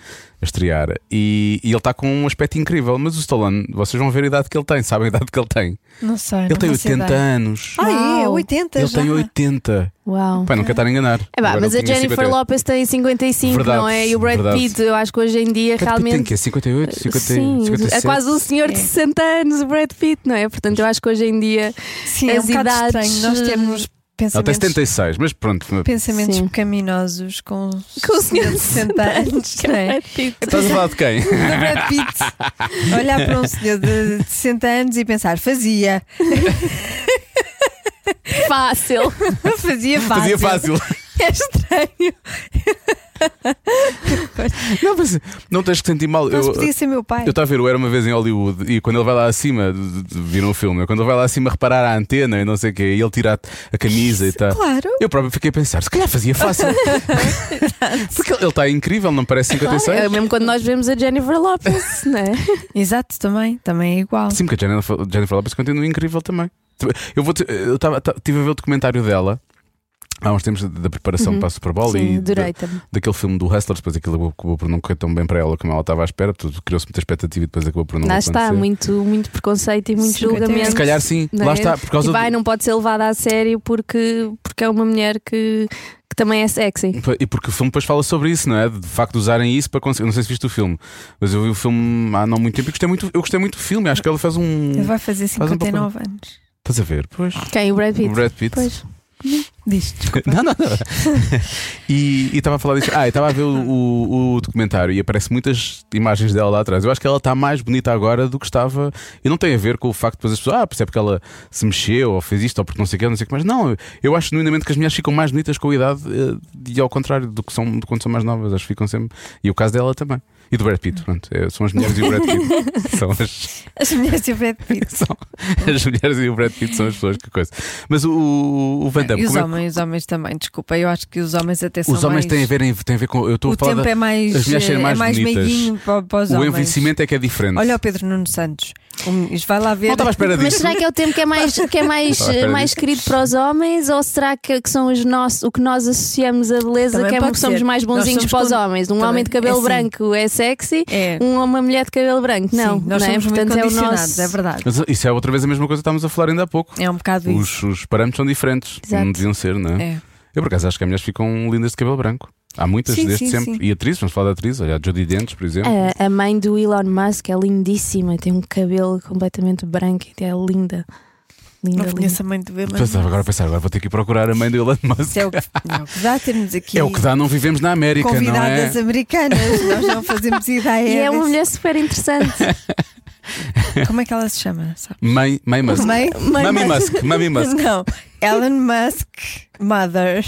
a estrear, e, e ele está com um aspecto incrível. Mas o Stallone, vocês vão ver a idade que ele tem, sabem a idade que ele tem. Não sei. Ele não tem faço 80 ideia. anos. Ah, é? Uau. 80 ele já. tem 80. Uau. Pai, não quero estar a enganar. É pá, mas a ele Jennifer 58. Lopez tem 55, Verdade, não é? E o Brad verdade. Pitt, eu acho que hoje em dia Brad Pitt realmente. tem que é 58, 50, Sim, 57. é quase um senhor de É. 60 anos, o Brad Pitt, não é? Portanto, eu acho que hoje em dia. Sim, é um As bocado idades, estranho. Nós temos Ele tem pensamentos, 76, mas pronto. pensamentos Sim. pecaminosos com, Com o senhor de 60 anos, é não é? Estás a falar de quem? Do Brad Pitt. Olhar para um senhor de 60 anos e pensar, fazia. Fácil. Fazia fácil. Fazia fácil. É estranho. Não, mas não tens que sentir mal. Mas Eu- podia ser meu pai. Eu estava a ver o Era uma vez em Hollywood e quando ele vai lá acima, viram o filme, né? quando ele vai lá acima reparar a antena e não sei o quê, e ele tira a, camisa e tal. Claro. Eu próprio fiquei a pensar, se calhar fazia fácil. Porque ele está incrível, não parece 56? É mesmo quando nós vemos a Jennifer Lopez, não é? Exato, também. Também é igual. Sim, porque a Jennifer, Jennifer Lopez continua incrível também. Eu vou eu estava tive a ver o documentário dela há uns tempos da preparação para a Super Bowl Uhum. Sim, e da- daquele filme do Hustlers, depois aquilo acabou por não correr tão bem para ela como ela estava à espera, tudo criou-se muita expectativa e depois acabou por não Lá está, acontecer. muito, muito preconceito e muito 58. julgamento. Se calhar sim, não lá é? está, por causa e vai, do- não pode ser levada a sério porque, porque é uma mulher que, que também é sexy. E porque o filme depois fala sobre isso, não é? De facto de usarem isso para conseguir. Não sei se viste o filme, mas eu vi o filme há não muito tempo e gostei muito, eu gostei muito do filme. Acho que ela faz um. Ele vai fazer Faz um pouco- 59 anos. Estás a ver? Pois. Quem? O Brad Pitt? O Brad Pitt. Pois. Diz, desculpa. Não, não, não. E estava a falar disso. Ah, e estava a ver o, o- o documentário e aparece muitas imagens dela lá atrás. Eu acho que ela está mais bonita agora do que estava. E não tem a ver com o facto de depois as pessoas, ah, percebe que ela se mexeu ou fez isto ou porque não sei o que, não sei o que mais. Não, eu acho genuinamente que as mulheres ficam mais bonitas com a idade eh, e ao contrário do que são de quando são mais novas. Acho que ficam sempre. E o caso dela também. E do Brad Pitt, pronto. É, são as mulheres e o Brad Pitt. são as. As mulheres e o Brad Pitt. São, as mulheres e o Brad Pitt são as pessoas que coisa. Mas o, o, o Van Damme, E os como é que- homens, os homens também, desculpa. Eu acho que os homens até são os homens mais... têm a ver, têm a ver com. Eu estou O a falar tempo da- é mais, as mulheres serem é mais mais bonitas. meiguinho para, para os O homens. envelhecimento é que é diferente. Olha o Pedro Nuno Santos. Isto vai lá ver. não estava à espera Mas disso. será que é o tempo que é mais, que é mais, à mais disso. querido para os homens ou será que, que são os nossos, o que nós associamos a beleza Também que é pode que somos ser. mais bonzinhos somos para os homens? Um Também. homem de cabelo É sim. branco é sexy, É. um, uma mulher de cabelo branco não. Sim, nós não é? somos muito Portanto, é o condicionados, nosso. é verdade. Mas isso é outra vez a mesma coisa que estávamos a falar ainda há pouco. É um bocado isso. Os, os parâmetros são diferentes. Exato. Não deviam ser, não é? É. Eu por acaso acho que as mulheres ficam lindas de cabelo branco. Há muitas Sim, desde sim, sempre. sim. E atrizes, vamos falar de atrizes. Olha, a Jodie Dentes, por exemplo. A, a mãe do Elon Musk é lindíssima, tem um cabelo completamente branco e é linda. Linda, Não linda. conheço a mãe de ver, mas. Pensava agora pensar, agora vou ter que ir procurar a mãe do Elon Musk. Isso é o que, não, o que dá termos aqui. É o que dá, não vivemos na América, não é? Convidadas americanas, nós não fazemos ideia. E é uma mulher super interessante. Como é que ela se chama? Sabe? Mãe, mãe Musk. Mãe? Mami Musk, Mami Musk. Não, Elon Musk, mother.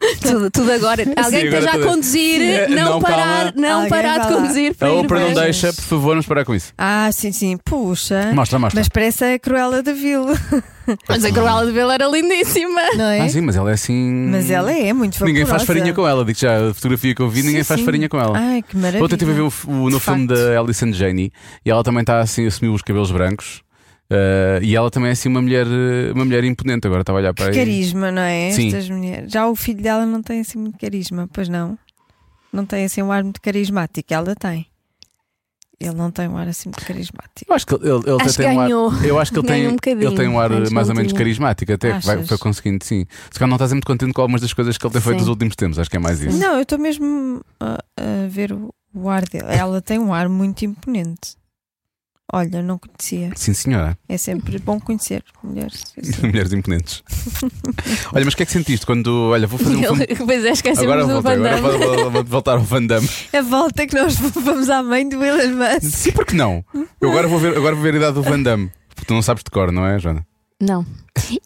tudo, tudo agora. Alguém agora esteja a tudo. conduzir, Sim. não, Não, parar, calma. não Alguém parar de conduzir. A Oprah não deixa, por favor, vamos parar com isso. Ah, sim, sim, puxa. Mostra, mostra. Mas parece a Cruella da Vil, Mas a Cruella de Vil era lindíssima. não é? Ah, sim, mas ela é assim. Mas ela é muito vaporosa. Ninguém faz farinha com ela. Digo já, a fotografia que eu vi, ninguém Sim, faz sim. farinha com ela. Ai, que maravilha. Ontem estive a ver o, o- no De filme facto. da Alison Janney e ela também está assim, assumiu os cabelos brancos. Eh, e ela também é assim uma mulher, eh, uma mulher imponente. Agora estava a olhar para Que aí. carisma, não é? Sim. Estas mulheres. Já o filho dela não tem assim muito carisma, pois não? Não tem assim um ar muito carismático. Ela tem. Ele não tem um ar assim muito carismático. Eu acho que ele, ele Acho tem um ar. ganhou. Eu acho que ele tem, Ganhou um ele tem um ar mais ou menos carismático, até que vai, Achas? foi conseguindo, sim. Se calhar não estás muito contente com algumas das coisas que ele tem feito Sim. nos últimos tempos, acho que é mais isso. Não, eu estou mesmo a, a ver o, o ar dele. Ela tem um ar muito imponente. Olha, não conhecia. Sim, senhora. É sempre bom conhecer mulheres. assim. Mulheres imponentes. olha, mas o que é que sentiste quando. Olha, vou fazer um filme. Pois é, esquecemos Agora do voltei, Van agora Damme. vou, vou- vou voltar ao Van Damme. A volta que nós vamos à mãe do Elon Musk. Sim, porque não? Eu agora vou ver, agora vou ver a idade do Van Damme. Porque tu não sabes de cor, não é, Joana? Não.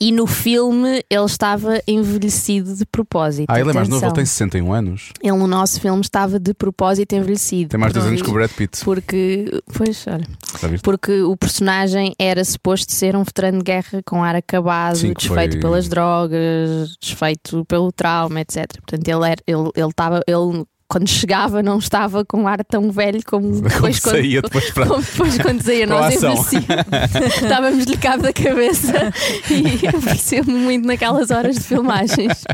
E no filme ele estava envelhecido de propósito. Ah, ele é mais novo, ele tem 61 anos. Ele no nosso filme estava de propósito envelhecido. Tem mais dois anos que o Brad Pitt. Porque, pois, olha, porque o personagem era suposto ser um veterano de guerra com ar acabado, Sim, desfeito foi- pelas drogas, desfeito pelo trauma, etc. Portanto, ele era, ele, ele estava, ele quando chegava não estava com um ar tão velho como depois quando, saía depois para- como depois quando saía nós. Estávamos-lhe cabo da cabeça e apareceu-me muito naquelas horas de filmagens.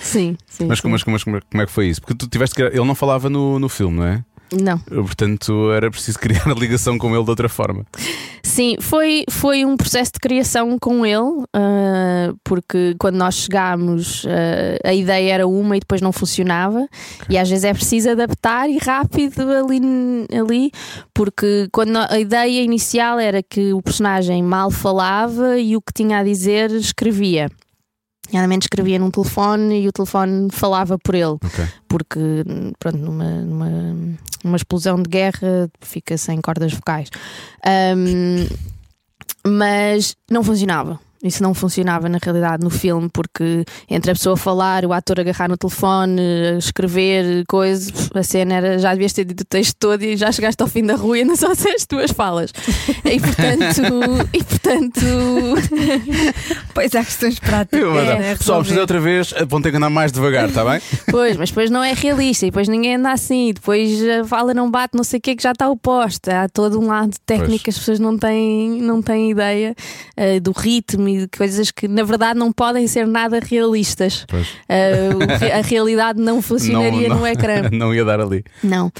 Sim, sim. Mas, sim. mas como é que foi isso? Porque tu tiveste que. Ele não falava no, no filme, não é? Não. Portanto, era preciso criar a ligação com ele de outra forma. Sim, foi, foi um processo de criação com ele, ah, porque quando nós chegámos ah, a ideia era uma e depois não funcionava, e às vezes é preciso adaptar e rápido ali, ali porque quando a ideia inicial era que o personagem mal falava e o que tinha a dizer escrevia. Realmente escrevia num telefone e o telefone falava por ele Ok. porque pronto, numa, numa, numa explosão de guerra fica sem cordas vocais. Ahm, mas não funcionava. Isso não funcionava na realidade no filme, porque entre a pessoa falar, o ator agarrar no telefone, escrever coisas, a cena era já devias ter dito o texto todo e já chegaste ao fim da rua e ainda só disseste duas falas. E portanto, e portanto Pois há questões práticas. Eu né, Pessoal, fazer outra vez, vão ter que andar mais devagar, está bem? Pois, mas depois não é realista e depois ninguém anda assim, depois a fala não bate, não sei o que, que já está oposto. Há todo um lado técnico que as pessoas não têm, não têm ideia eh, do ritmo e coisas que na verdade não podem ser nada realistas. Re- a realidade não funcionaria no ecrã. não ia dar ali. Não.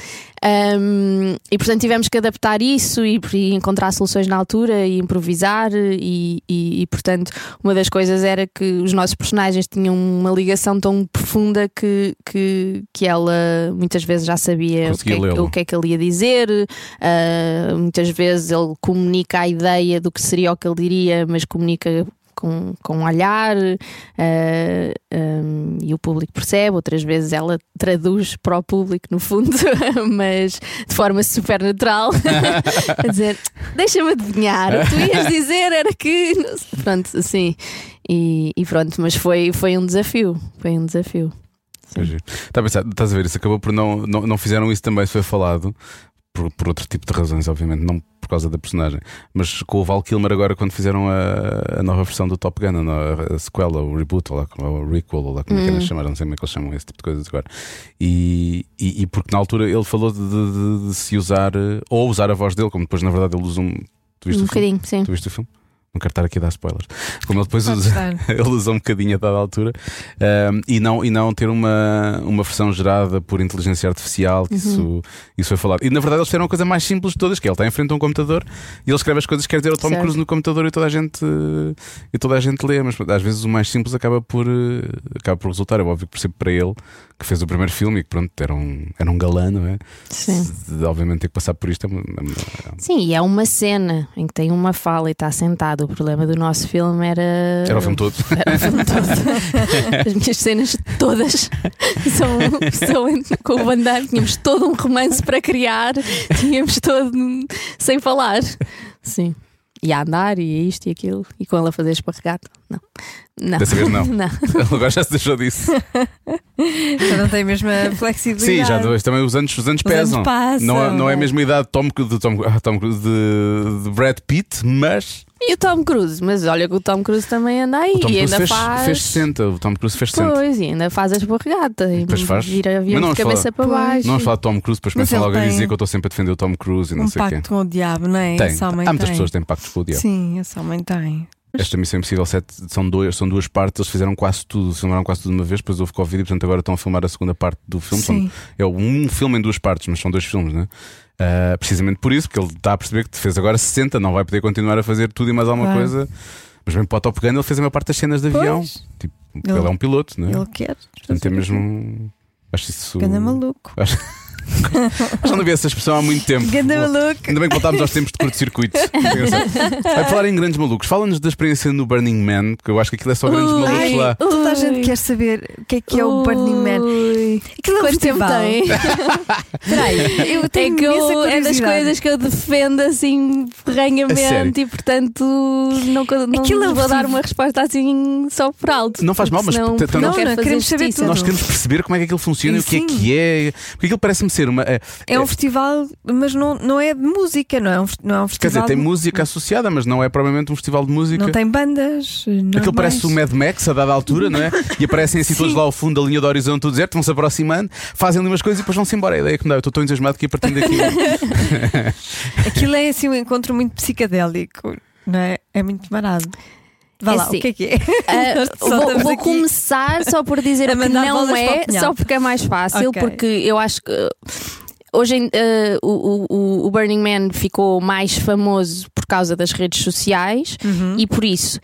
Ahm, e portanto tivemos que adaptar isso e, e encontrar soluções na altura e improvisar e, e- e, portanto uma das coisas era que os nossos personagens tinham uma ligação tão profunda que, que, que ela muitas vezes já sabia o que, é, o que é que ele ia dizer. Ah, muitas vezes ele comunica a ideia do que seria o que ele diria mas comunica com, com um olhar ah, um, e o público percebe, outras vezes ela traduz para o público no fundo, mas de forma super natural, a dizer: Deixa-me adivinhar, o que tu ias dizer era que. Pronto, assim. E, e pronto, mas foi, foi um desafio. Foi um desafio. Está a pensar, estás a ver, isso acabou por não, não, não fizeram isso também, isso foi falado. Por, por outro tipo de razões, obviamente, não por causa da personagem. Mas com o Val Kilmer, agora, quando fizeram a, a nova versão do Top Gun, a, a sequela, o reboot, ou lá, o requel, ou lá como é que eles chamaram, não sei como é que eles chamam esse tipo de coisas agora. E, e, e porque na altura ele falou de, de- de- se usar, ou usar a voz dele, como depois na verdade ele usa um. Tu viste Um o filme? bocadinho, sim. Tu viste o filme? Não quero estar aqui a dar spoilers. Como ele depois Pode usa, ele usa um bocadinho a dada altura um, e, não, e não ter uma, uma versão gerada por inteligência artificial, que isso, isso foi falado. E na verdade eles fizeram a coisa mais simples de todas, que é ele está em frente a um computador e ele escreve as coisas que quer dizer ao Tom Certo. Cruise no computador e toda a gente e toda a gente lê, mas às vezes o mais simples acaba por, eh, acaba por resultar. É óbvio que percebo para ele que fez o primeiro filme e que pronto, era um, era um galã, não é? Sim. Obviamente ter que passar por isto é uma- é uma- Sim, e é uma cena em que tem uma fala e está sentado. O problema do nosso filme era. Era o filme todo. Era o filme todo. As minhas cenas todas são, são com o Van Damme. Tínhamos todo um romance para criar, tínhamos todo sem falar. Sim. E a andar, e isto e aquilo, e com ela a fazer esparregado. Não. Não. Dessa vez não. não. Agora já se deixou disso. Já não tem a mesma flexibilidade. Sim, já dois. Também os anos, os anos Os anos pesam. passam. não, é- não é a mesma idade de Tom, de, Tom, ah, de, de Brad Pitt, mas E o Tom Cruise? Mas olha que o Tom Cruise também anda aí o Tom e Cruise ainda fez, faz. fez 60. O Tom Cruise fez 60. Pois, e ainda faz a esparregata e Pois faz. vira avião não de cabeça falar- para baixo. Não vamos falar de Tom Cruise, depois Mas ele logo a dizer que eu estou sempre a defender o Tom Cruise e não Um sei o quê. pacto com o diabo, não é? Tem. Esse homem Há muitas tem. pessoas que têm pactos com o diabo. Sim, esse homem tem. Esta Missão Impossível 7 são, dois, são duas partes, eles fizeram quase tudo, filmaram quase tudo de uma vez, depois houve Covid e portanto agora estão a filmar a segunda parte do filme. Sim. São- é um filme em duas partes, mas são dois filmes, né? Ah, precisamente por isso, porque ele está a perceber que fez agora 60, não vai poder continuar a fazer tudo e mais alguma Claro. coisa. Mas bem para o Top Gun ele fez a maior parte das cenas de avião. Pois. Tipo, ele, Ele- é um piloto, né? Ele quer. Portanto é mesmo. Acho isso. Ganda maluco. Acho... Mas não havia essa expressão há muito tempo. Ganda maluco. Ainda bem que voltámos aos tempos de curto-circuito. Vai falar em grandes malucos. Fala-nos da experiência no Burning Man, que eu acho que aquilo é só grandes Ui. malucos Ai, lá. toda a gente quer saber o que é que é o Burning Man. Ui. Aquilo é um Quanto tempo festival. tem? Peraí, eu É tenho que imensa eu, é das coisas que eu defendo assim A sério? ferrenhamente e portanto não, não Aquilo é vou dar uma resposta assim só por alto. Não faz mal, mas não- não não, fazer queremos saber tudo. Nós queremos perceber como é que aquilo funciona e o que é que é. Porque aquilo parece-me ser uma. É, É um festival, mas não, não é de música, não é um, não é um Quer festival. dizer, tem de- música associada, mas não é propriamente um festival de música. Não tem bandas. Aquilo normais. parece o Mad Max a dada altura, não é? E aparecem assim todos lá ao fundo da linha do horizonte do deserto, vão se aproximando, fazem ali umas coisas e depois vão-se embora. A ideia que me dá, eu estou tão entusiasmado que a partir daqui. Aquilo é assim um encontro muito psicadélico, não é? É muito marado. Vá É lá, assim, o que é que é? Só vou vou começar só por dizer que não é, só porque é mais fácil, Ok. porque eu acho que. uh, Hoje uh, o, o- o Burning Man ficou mais famoso por causa das redes sociais Uhum. e por isso,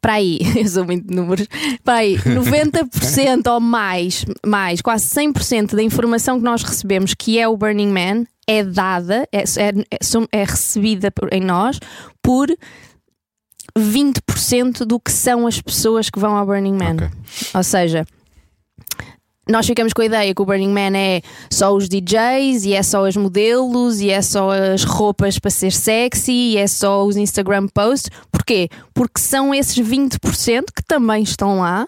para aí, eu sou muito de números, para aí, 90% ou mais, mais, quase 100% da informação que nós recebemos que é o Burning Man é dada, é, é, é, é recebida em nós por 20% do que são as pessoas que vão ao Burning Man. Ok. Ou seja, nós ficamos com a ideia que o Burning Man é só os DJs e é só as modelos e é só as roupas para ser sexy e é só os Instagram posts. Porquê? Porque são esses 20% que também estão lá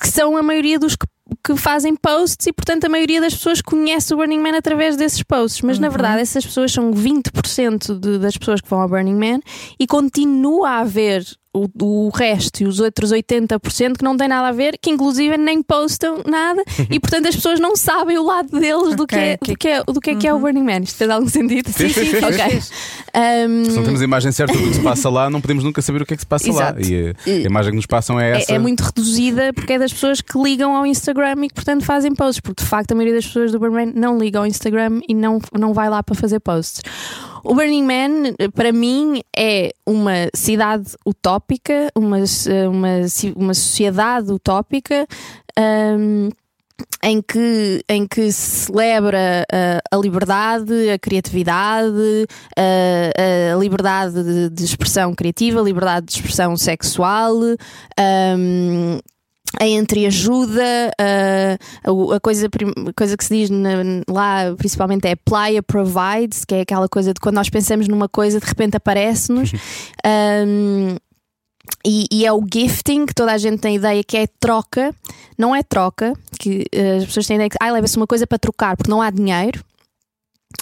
que são a maioria dos que, que fazem posts e, portanto, a maioria das pessoas conhece o Burning Man através desses posts. Mas, na verdade, essas pessoas são 20% de, das pessoas que vão ao Burning Man e continua a haver o, o resto e os outros 80% que não têm nada a ver, que inclusive nem postam nada e, portanto, as pessoas não sabem o lado deles do, que é, que- do, que é, do que é que é o Burning Man. Isto faz algum sentido? Fez, Ok. fez. Um, Se não temos a imagem certa do que se passa lá, não podemos nunca saber o que é que se passa Exato. lá. E a, a imagem que nos passam é essa. É, é muito reduzida porque é das pessoas que ligam ao Instagram e que, portanto, fazem posts. Porque, de facto, a maioria das pessoas do Burning Man não liga ao Instagram e não, não vai lá para fazer posts. O Burning Man, para mim, é uma cidade utópica, uma, uma, uma sociedade utópica. hum, em que, em que se celebra uh, a liberdade, a criatividade, uh, a liberdade de, de expressão criativa, a liberdade de expressão sexual, um, a entreajuda, uh, a, a coisa, a coisa que se diz na- lá principalmente é playa provides, que é aquela coisa de quando nós pensamos numa coisa de repente aparece-nos. Um, e, e é o gifting, que toda a gente tem a ideia que é troca, não é troca, que eh, as pessoas têm a ideia que ah, leva-se uma coisa para trocar porque não há dinheiro.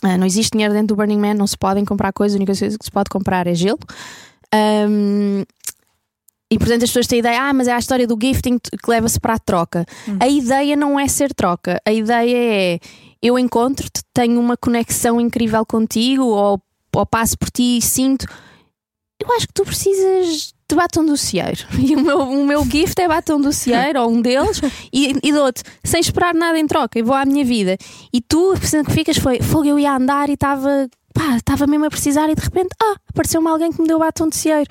Ah, não existe dinheiro dentro do Burning Man, não se podem comprar coisas, a única coisa que se pode comprar é gelo. Ahm, e portanto as pessoas têm a ideia, ah, mas é a história do gifting que leva-se para a troca. A ideia não é ser troca, a ideia é eu encontro-te, tenho uma conexão incrível contigo, ou, ou passo por ti e sinto. Eu acho que tu precisas de batom do cieiro. E o meu, o meu gift é batom do cieiro, ou um deles, e, e dou-te, sem esperar nada em troca, e vou à minha vida. E tu, a impressão que ficas foi, fogo, eu ia andar e estava, pá, estava mesmo a precisar, e de repente, ah, apareceu-me alguém que me deu batom de cieiro.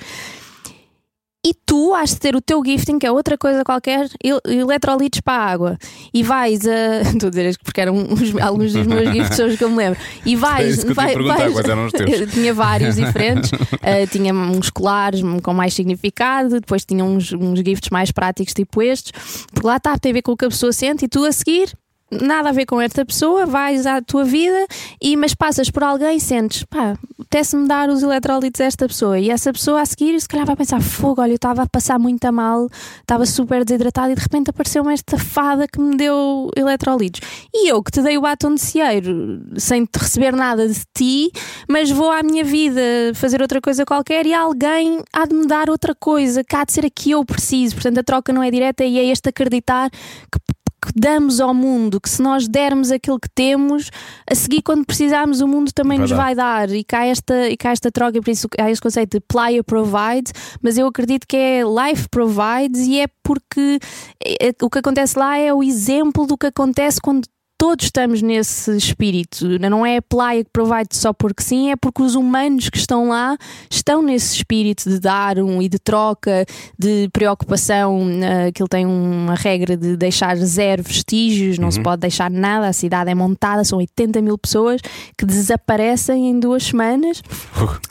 E tu has de ter o teu gifting, que é outra coisa qualquer, el- eletrolitos para a água. E vais a. Estou a dizer isto porque eram os- alguns dos meus gifts, são os que eu me lembro. E É vais. ia vai- vais- quais eram os teus? eu tinha vários diferentes. Uh, tinha uns colares com mais significado, depois tinha uns, uns gifts mais práticos, tipo estes. Porque lá está, tem a ver com o que a pessoa sente, e tu a seguir. Nada a ver com esta pessoa, vais à tua vida, e, mas passas por alguém e sentes, pá, apetece-me dar os eletrólitos a esta pessoa. E essa pessoa a seguir, se calhar vai pensar: fogo, olha, eu estava a passar muito a mal, estava super desidratada e de repente apareceu-me esta fada que me deu eletrólitos. E eu que te dei o batom de cieiro sem te receber nada de ti, mas vou à minha vida fazer outra coisa qualquer e alguém há de me dar outra coisa, há de ser a que eu preciso. Portanto, a troca não é direta e é este acreditar que que damos ao mundo, que se nós dermos aquilo que temos, a seguir, quando precisarmos, o mundo também Vai nos dar. vai dar. E cá esta, e cá esta troca, por isso há este conceito de player provides, mas eu acredito que é life provides e é porque é- o que acontece lá é o exemplo do que acontece quando todos estamos nesse espírito. Não é a playa que provide só porque sim, é porque os humanos que estão lá estão nesse espírito de dar um e de troca, de preocupação. eh, Aquilo tem uma regra de deixar zero vestígios, não se pode deixar nada. A cidade é montada, são 80 mil pessoas que desaparecem em duas semanas.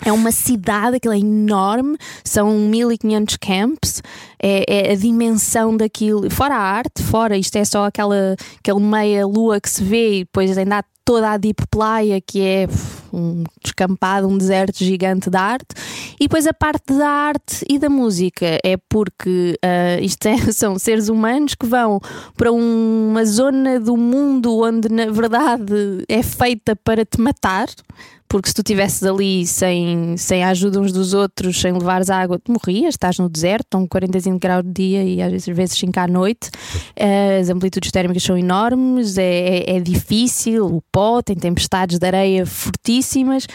É uma cidade, aquilo é enorme, são 1500 camps, é, é a dimensão daquilo, fora a arte, fora isto é só aquela, aquela meia lua que se vê e depois ainda há toda a deep playa que é um descampado, um deserto gigante de arte. E depois a parte da arte e da música é porque ah, isto é- são seres humanos que vão para uma zona do mundo onde na verdade é feita para te matar. Porque se tu estivesses ali sem, sem a ajuda uns dos outros, sem levares água, tu morrias, estás no deserto, estão 45 graus de dia e às vezes, às vezes 5 à noite. Eh, As amplitudes térmicas são enormes, é, é- é difícil, o pó, tem tempestades de areia fortíssimas.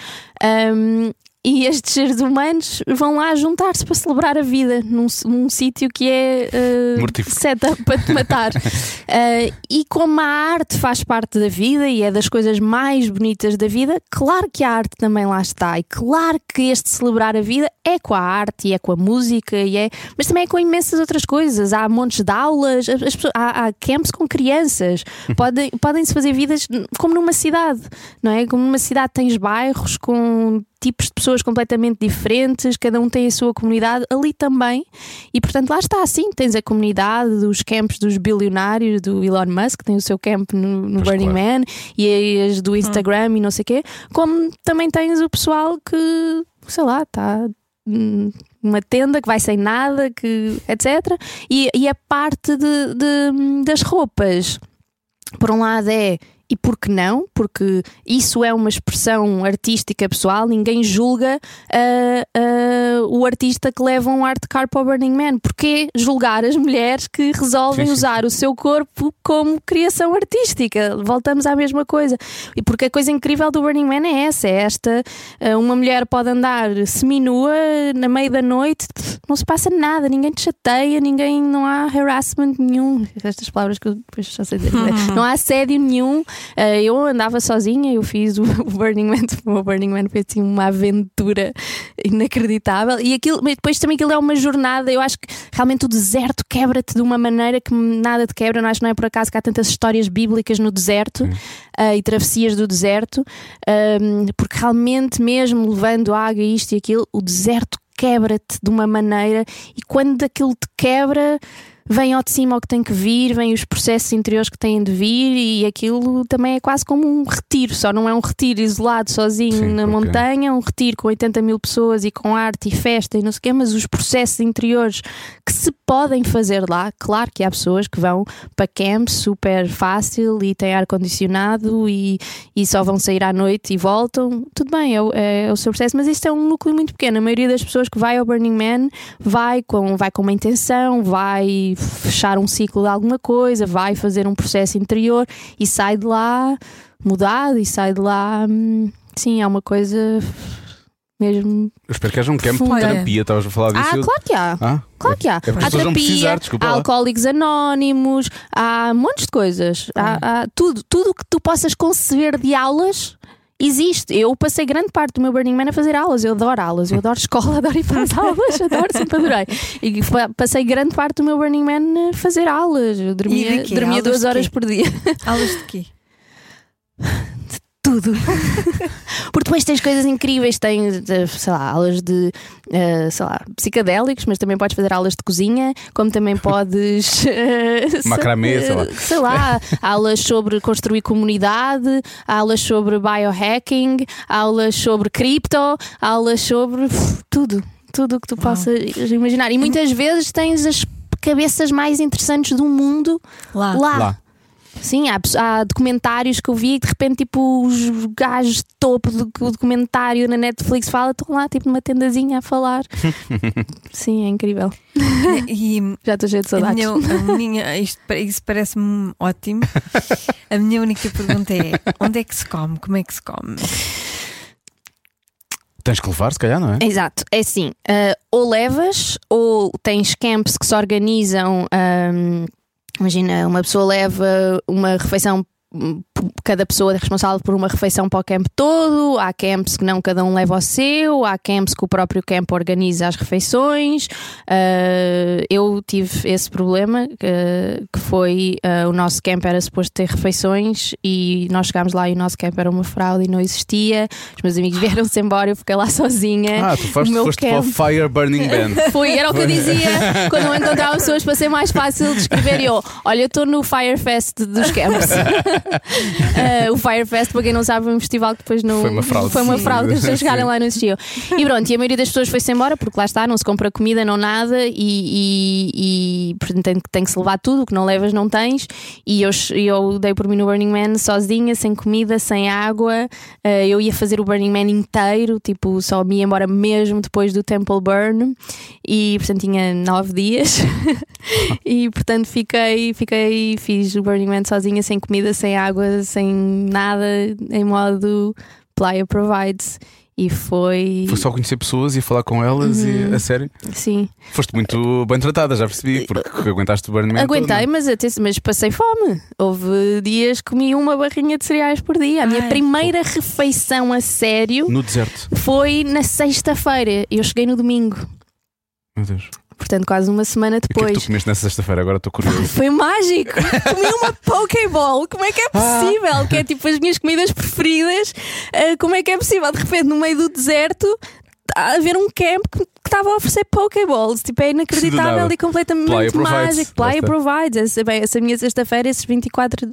Ahm, e estes seres humanos vão lá juntar-se para celebrar a vida num, num sítio que é uh, Mortífero. setup para te matar. Uh, e como a arte faz parte da vida e é das coisas mais bonitas da vida, claro que a arte também lá está. E claro que este celebrar a vida é com a arte e é com a música, e é, mas também é com imensas outras coisas. Há montes de aulas, as- as há, há camps com crianças. Podem- Podem-se fazer vidas como numa cidade, não é? Como numa cidade tens bairros com tipos de pessoas completamente diferentes, cada um tem a sua comunidade ali também, e portanto lá está assim, tens a comunidade dos camps dos bilionários do Elon Musk, tem o seu camp no, no Burning claro. Man e as do Instagram e não sei o quê, como também tens o pessoal que, sei lá, está uma tenda que vai sem nada, que, etc. E, e a parte de, de- das roupas, por um lado é e por que não? Porque isso é uma expressão artística pessoal, ninguém julga ah, ah, o artista que leva um art car para o Burning Man. Porquê julgar as mulheres que resolvem Sim, sim. usar o seu corpo como criação artística? Voltamos à mesma coisa. E porque a coisa incrível do Burning Man é essa: é esta. ah, uma mulher pode andar seminua na meio da noite, não se passa nada, ninguém te chateia, ninguém, não há harassment nenhum. Estas palavras que eu depois já sei dizer. Não há assédio nenhum. Uh, eu andava sozinha, eu fiz o, o Burning Man, o Burning Man foi assim uma aventura inacreditável. E aquilo, mas depois também aquilo é uma jornada. Eu acho que realmente o deserto quebra-te de uma maneira que nada te quebra. Não acho que não é por acaso que há tantas histórias bíblicas no deserto uh, e travessias do deserto, um, porque realmente, mesmo levando água, isto e aquilo, o deserto quebra-te de uma maneira e quando aquilo te quebra vem ao de cima o que tem que vir, vem os processos interiores que têm de vir e aquilo também é quase como um retiro, só não é um retiro isolado sozinho Sim, na ok. montanha, um retiro com 80 mil pessoas e com arte e festa e não sei o quê, mas os processos interiores que se podem fazer lá, claro que há pessoas que vão para camps super fácil e têm ar-condicionado e, e só vão sair à noite e voltam, tudo bem, é, o- é o seu processo, mas isto é um núcleo muito pequeno. A maioria das pessoas que vai ao Burning Man vai com, vai com uma intenção, vai fechar um ciclo de alguma coisa, vai fazer um processo interior e sai de lá mudado e sai de lá. hum, Sim, é uma coisa mesmo. Eu espero que haja um campo de terapia. Estavas a falar disso. Ah, claro que há. Ah, Claro que há. É há terapia, precisar, há alcoólicos anónimos, há montes de coisas. Há, há tudo, tudo que tu possas conceber de aulas. Existe. Eu passei grande parte do meu Burning Man a fazer aulas. Eu adoro aulas, eu adoro escola, adoro ir para as aulas, adoro, sempre adorei. E passei grande parte do meu Burning Man a fazer aulas. Eu dormia, dormia Aulas duas horas por dia. Aulas de quê? tudo. Porque depois tens coisas incríveis, tens, eh, sei lá, aulas de, eh, sei lá, psicadélicos, mas também podes fazer aulas de cozinha, como também podes. eh, Macramê, sei lá. sei lá, aulas sobre construir comunidade, aulas sobre biohacking, aulas sobre cripto, aulas sobre uf, tudo. Tudo o que tu possas imaginar. E muitas vezes tens as cabeças mais interessantes do mundo Lá. lá. Lá. Sim, há, há documentários que eu vi e de repente, tipo, os gajos de topo do que o documentário na Netflix fala, estão lá, tipo, numa tendazinha a falar. Sim, é incrível. E Já estou cheia de a saudades. minha, a minha- isto, isso parece-me ótimo. A minha única pergunta é: onde é que se come? Como é que se come? Tens que levar, se calhar, não é? Exato, é assim, ah, ou levas, ou tens camps que se organizam. ahm, imagina, uma pessoa leva uma refeição. Cada pessoa é responsável por uma refeição para o camp todo. Há camps que não, cada um leva o seu. Há camps que o próprio camp organiza as refeições. Ah, eu tive esse problema que, que foi ah, o nosso camp era suposto ter refeições e nós chegámos lá e o nosso camp era uma fraude e não existia. Os meus amigos vieram-se embora, eu fiquei lá sozinha. Ah, tu foste, foste para o camp. Fire Burning Band. Foi, era o que eu dizia quando eu encontrava pessoas para ser mais fácil de escrever. E eu, olha, eu estou no Firefest dos camps. Uh, o Firefest, para quem não sabe, foi um festival que depois não. Foi uma fraude. Foi uma fraude, as pessoas chegaram lá e não existiam. E pronto, e a maioria das pessoas foi-se embora, porque lá está, não se compra comida, não nada, e, e, e portanto tem, tem que se levar tudo, o que não levas não tens. E eu, eu dei por mim no Burning Man sozinha, sem comida, sem água. Uh, eu ia fazer o Burning Man inteiro, tipo, só me ia embora mesmo depois do Temple Burn, e portanto tinha nove dias. e portanto fiquei, fiquei, fiz o Burning Man sozinha, sem comida, sem água, sem nada, em modo Playa Provides. E foi. Foi só conhecer pessoas e falar com elas Uhum. e a sério. Sim. Foste muito bem tratada, já percebi, porque aguentaste o Burning Man. Aguentei, todo. mas, até, mas passei fome. Houve dias que comi uma barrinha de cereais por dia. A minha Ai. primeira refeição a sério No deserto. foi na sexta-feira. Eu cheguei no domingo. Meu Deus. Portanto, quase uma semana E o que é que depois. tu comeste nessa sexta-feira? Agora estou curioso. Foi mágico! Comi uma Pokéball! Como é que é possível? Que é tipo as minhas comidas preferidas. Ah, como é que é possível? De repente, no meio do deserto, a haver um camp que que estava a oferecer Pokéballs. Tipo, é inacreditável e completamente Playa mágico. Playa provides. Essa, bem, essa minha sexta-feira, esses 24,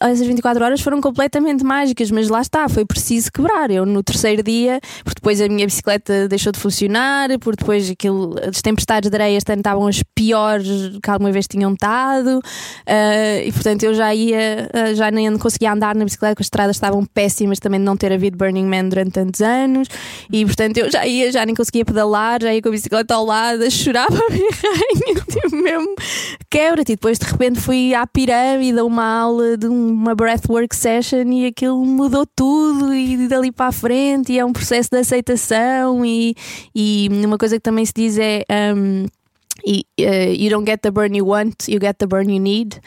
essas 24 horas foram completamente mágicas, mas lá está, foi preciso quebrar. Eu no terceiro dia, porque depois a minha bicicleta deixou de funcionar, porque depois aquilo, as tempestades de areia este ano estavam as piores que alguma vez tinham estado, ah, e portanto eu já ia, ah, já nem conseguia andar na bicicleta, porque as estradas estavam péssimas também de não ter havido Burning Man durante tantos anos, e portanto eu já ia, já nem conseguia pedalar, já ia com a bicicleta ao lado, a chorar para mim, tipo mesmo quebra-te. E depois de repente fui à pirâmide a uma aula de uma breathwork session e aquilo mudou tudo e dali para a frente e é um processo de aceitação e, e uma coisa que também se diz é um, e, uh, you don't get the burn you want, you get the burn you need.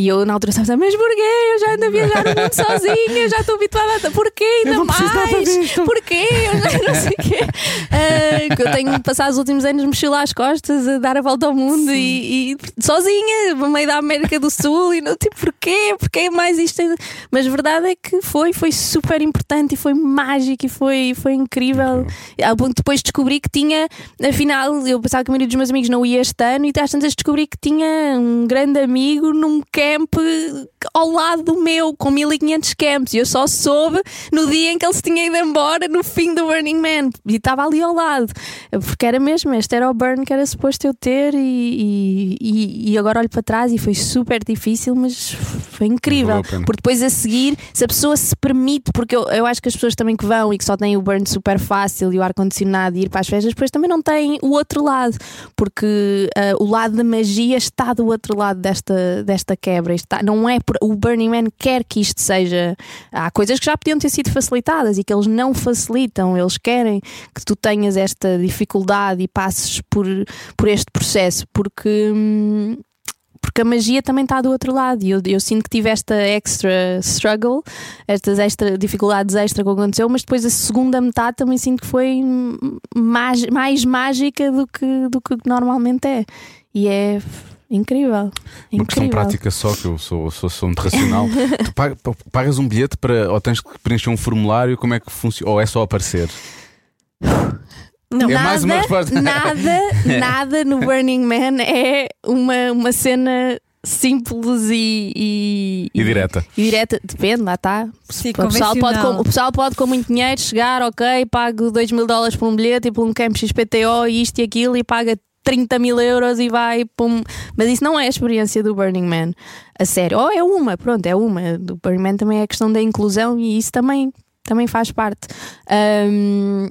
E eu na altura estava a mas porquê? Eu já ando a viajar no mundo sozinha, eu já estou habituada a. Porquê ainda mais? Porquê? Eu já não sei o quê. Que eu tenho passado os últimos anos mochila às costas a dar a volta ao mundo e, e sozinha, no meio da América do Sul, e não tipo, porquê? Porquê mais isto? Mas a verdade é que foi, foi super importante e foi mágico e foi, foi incrível. Ao ponto de depois descobri que tinha, afinal, eu pensava que a maioria dos meus amigos não ia este ano e às tantas descobri que tinha um grande amigo num camp ao lado do meu, com 1500 camps. E eu só soube no dia em que ele se tinha ido embora, no fim do Burning Man. E estava ali ao lado. Porque era mesmo, este era o burn que era suposto eu ter. E, e, e agora olho para trás e foi super difícil, mas foi incrível. Porque depois a seguir, se a pessoa se permite, porque eu, eu acho que as pessoas também que vão e que só têm o burn super fácil e o ar-condicionado e ir para as festas, depois também não têm o outro lado. Porque ah, o lado da magia está do outro lado desta, desta quebra. Está, não é por, o Burning Man quer que isto seja. Há coisas que já podiam ter sido facilitadas e que eles não facilitam. Eles querem que tu tenhas esta dificuldade e passes por, por este processo, porque. hum, porque a magia também está do outro lado e eu, eu sinto que tive esta extra struggle, estas extra dificuldades extra que aconteceu, mas depois a segunda metade também sinto que foi mais, mais mágica do que, do que normalmente é. E é incrível. Uma questão incrível. prática só, que eu sou, sou, sou muito racional. tu pag- pagas um bilhete para. ou tens que preencher um formulário, como é que funciona? Ou é só aparecer? Não. É mais uma Nada, resposta. nada, nada no Burning Man é uma, uma cena simples e, e, E direta. e direta. Depende, lá está. O pessoal, pode, com, o pessoal pode com muito dinheiro chegar, ok, pago 2 mil dólares por um bilhete e por um camp XPTO e isto e aquilo e paga 30 mil euros e vai pum. Mas isso não é a experiência do Burning Man. A sério. Ou é uma, pronto, é uma. Do Burning Man também é a questão da inclusão e isso também, também faz parte. Ahm,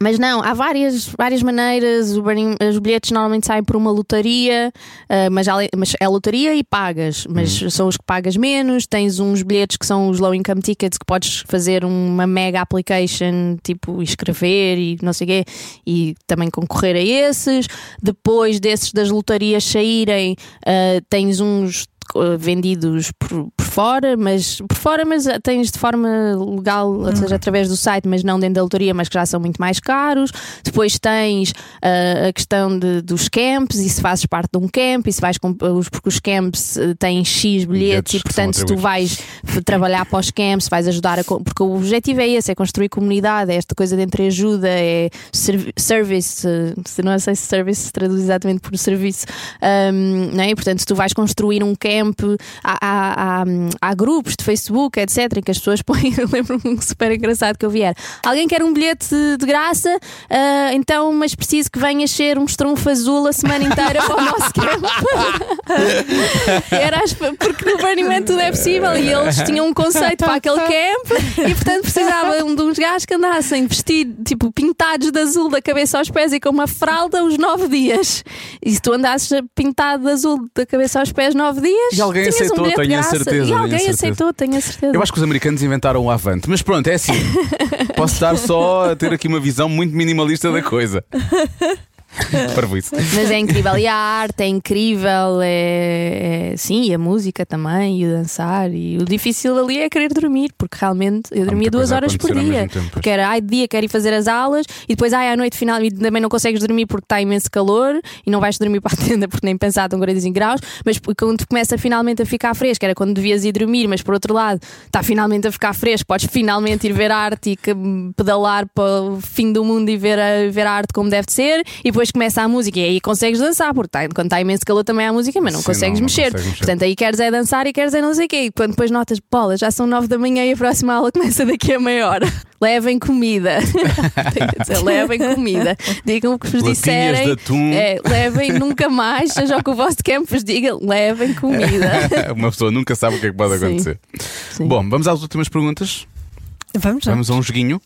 mas não, há várias, várias maneiras. Burning- os bilhetes normalmente saem por uma lotaria, ah, mas, mas é lotaria e pagas, mas são os que pagas menos. Tens uns bilhetes que são os low income tickets que podes fazer uma mega application, tipo escrever e não sei o quê, e também concorrer a esses. Depois desses das lotarias saírem, ah, tens uns vendidos por, por fora, mas por fora, mas tens de forma legal, ou seja, através do site, mas não dentro da lotaria, mas que já são muito mais caros. Depois tens ah, a questão de- dos camps, e se fazes parte de um camp, e se vais com, os, porque os camps ah, têm X bilhetes, Bilhetes e portanto, se tu vais trabalhar para os camps, vais ajudar a. Porque o objetivo é esse: é construir comunidade, é esta coisa de entreajuda, é servi- service, se não sei se service se traduz exatamente por serviço, Ahm, não é? E, portanto, se tu vais construir um camp camp, há, há, há, há grupos de Facebook, etc., em que as pessoas põem. Eu lembro-me super engraçado que eu vi era, Alguém quer um bilhete de graça, Ah, então, mas preciso que venhas ser um estrunfo azul a semana inteira para o nosso camp. Era porque no Burning Man tudo é possível e eles tinham um conceito para aquele camp e portanto precisavam de uns gajos que andassem vestidos, tipo, pintados de azul da cabeça aos pés e com uma fralda os nove dias. E se tu andasses pintado de azul da cabeça aos pés nove dias, E alguém tinhas um aceitou, de tenho a certeza, E tenho alguém certeza. aceitou, tenho a certeza. Eu acho que os americanos inventaram o Avante, mas pronto, é assim. Posso estar só a ter aqui uma visão muito minimalista da coisa. Isso. Mas é incrível. E a arte é incrível, é, é- sim, e a música também, e o dançar. E o difícil ali é querer dormir, porque realmente eu dormia duas horas por dia. tempo. Porque era ai de dia quero ir fazer as aulas e depois ai à noite final e também não consegues dormir porque está imenso calor e não vais dormir para a tenda porque nem pensar estão 45 graus. Mas quando começa finalmente a ficar fresco, era quando devias ir dormir, mas por outro lado está finalmente a ficar fresco, podes finalmente ir ver arte e que- pedalar para o fim do mundo e ver a, ver a arte como deve de ser. E depois começa a música e aí consegues dançar, porque tá- quando está imenso calor também há música, mas não Sim, consegues não, não mexer. consegues mexer. Portanto, aí queres é dançar e queres é não sei o quê. E quando depois notas, bola, já são nove da manhã e a próxima aula começa daqui a meia hora. Levem comida. Dizer, levem comida. Digam o que vos Latinhas disserem. de atum. É, levem nunca mais, seja o que o vosso campo vos diga, levem comida. Uma pessoa nunca sabe o que é que pode Sim. acontecer. Sim. Bom, vamos às últimas perguntas. Vamos lá. Vamos a um joguinho.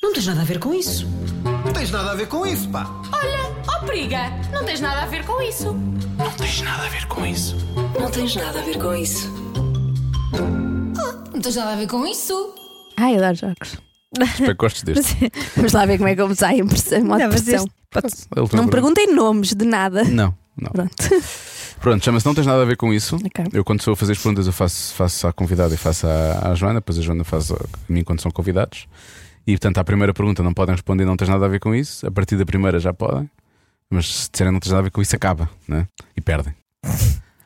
Não tens nada a ver com isso. Não tens nada a ver com isso, pá. Olha, ó periga, não tens nada a ver com isso. Não tens nada a ver com isso. Não tens nada a ver com isso. Ai, adoro jogos. Espero que gostes deste. Vamos lá ver como é que eu me saio em pressão. modo Não, mas pressão. este A Não me perguntem nomes de nada. Não, não. Pronto. Pronto, chama-se Não Tens Nada a Ver com Isso. Ok. Eu, quando sou a fazer as perguntas, eu faço, faço à convidada e faço à, à Joana, depois a Joana faz a, a mim quando são convidados. E portanto, à primeira pergunta não podem responder Não Tens Nada a Ver com Isso. A partir da primeira já podem. Mas se disserem Não Tens Nada a Ver com Isso, acaba, né? E perdem.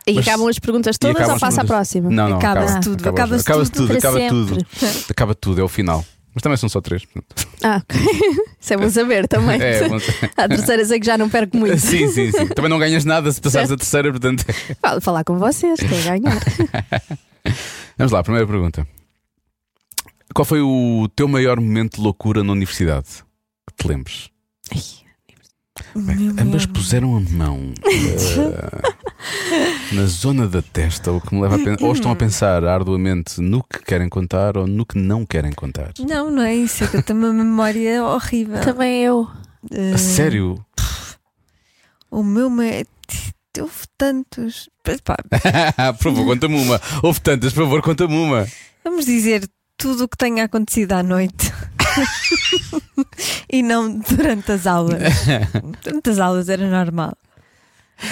E Mas- acabam as perguntas todas ou as passa à próxima? Não, não, Acaba-se acaba, tudo, acaba, acaba-se acaba-se tudo tudo, para acaba tudo. Acaba tudo, é o final. Mas também são só três. portanto. Ah, ok. Isso é bom saber também. É, bom- A terceira sei que já não perco muito. sim, sim, sim. Também não ganhas nada se passares a terceira, portanto. Fala- Falar com vocês, estou a ganhar. Vamos lá, primeira pergunta. Qual foi o teu maior momento de loucura na universidade? Que te lembres? Bem, ambas puseram a mão eh, na zona da testa, o que me leva a pensar. Ou estão a pensar arduamente no que querem contar ou no que não querem contar. Não, não é isso. É que eu tenho uma memória horrível. também eu. Eh, A sério? O meu. Me... Houve tantos. Pá, por favor, conta-me uma. Houve tantas, por favor, conta-me uma. vamos dizer tudo o que tenha acontecido à noite. e não durante as aulas. Durante as aulas era normal.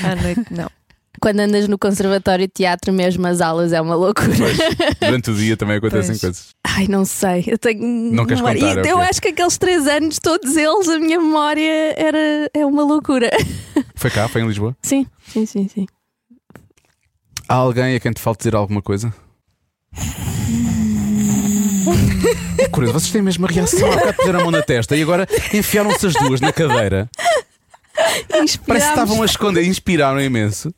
À noite não. Quando andas no conservatório de teatro, mesmo as aulas é uma loucura. Durante o dia também acontecem Pois. coisas. Ai, não sei. Eu tenho. Não queres memória. contar, E é Eu quê? acho que aqueles três anos, todos eles, a minha memória era é uma loucura. Foi cá, foi em Lisboa? Sim, sim, sim, sim. Há alguém a quem te falta dizer alguma coisa? É curioso, vocês têm a mesma reação. Há bocado puseram a mão na testa e agora enfiaram-se as duas na cadeira. Parece que estavam a esconder, inspiraram imenso.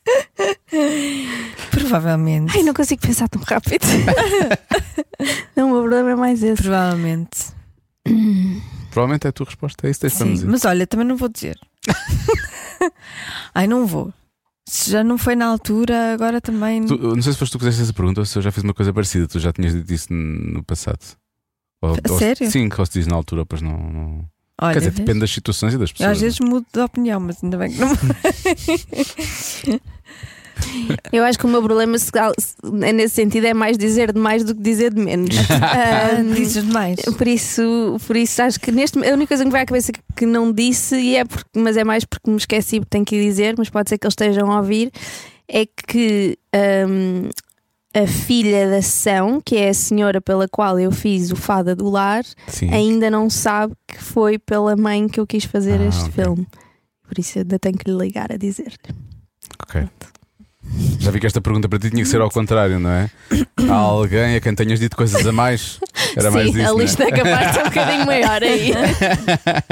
Provavelmente. Ai, não consigo pensar tão rápido. não, o meu problema é mais esse. Provavelmente. Provavelmente é a tua resposta, é isso que tens para Sim, dizer. mas olha, também não vou dizer. Ai, não vou. Se já não foi na altura, agora também. Tu- não sei se foste tu que fizeste essa pergunta ou se eu já fiz uma coisa parecida. Tu já tinhas dito isso no passado. Ou, A ou- sério? Sim, que ou se diz na altura, pois não. não- Olha, Quer dizer, vês? depende das situações e das Eu pessoas. às vezes mudo de opinião, mas ainda bem que não. Eu acho que o meu problema é nesse sentido é mais dizer de mais do que dizer de menos. Ah, Ahm, Dizes demais. Por isso, por isso acho que neste a única coisa que me vai à cabeça que não disse, e é porque, mas é mais porque me esqueci porque tenho que dizer, mas pode ser que eles estejam a ouvir, é que hum, a filha da São, que é a senhora pela qual eu fiz o Fada do Lar, Sim. ainda não sabe que foi pela mãe que eu quis fazer Ah, este ok. filme. Por isso ainda tenho que lhe ligar a dizer-lhe. Ok. Já vi que esta pergunta para ti tinha que ser ao contrário, não é? Há alguém a quem tenhas dito coisas a mais? Era mais Sim, isso. a não é? lista é capaz de ser um bocadinho maior aí.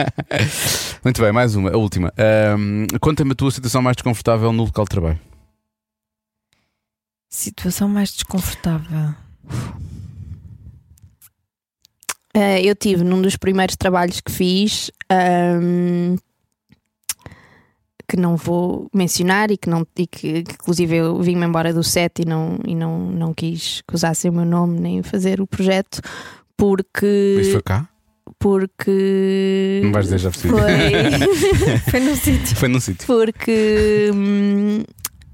Muito bem, mais uma, a última. Ahm, Conta-me a tua situação mais desconfortável no local de trabalho. Situação mais desconfortável. Uh, eu tive num dos primeiros trabalhos que fiz, ahm, que não vou mencionar e que, não, e que, que inclusive eu vim-me embora do set e, não, e não, não quis que usassem o meu nome nem fazer o projeto porque. Isso foi cá? porque Não vais dizer, já percebi. foi, Foi no sítio. Foi num sítio. porque hum,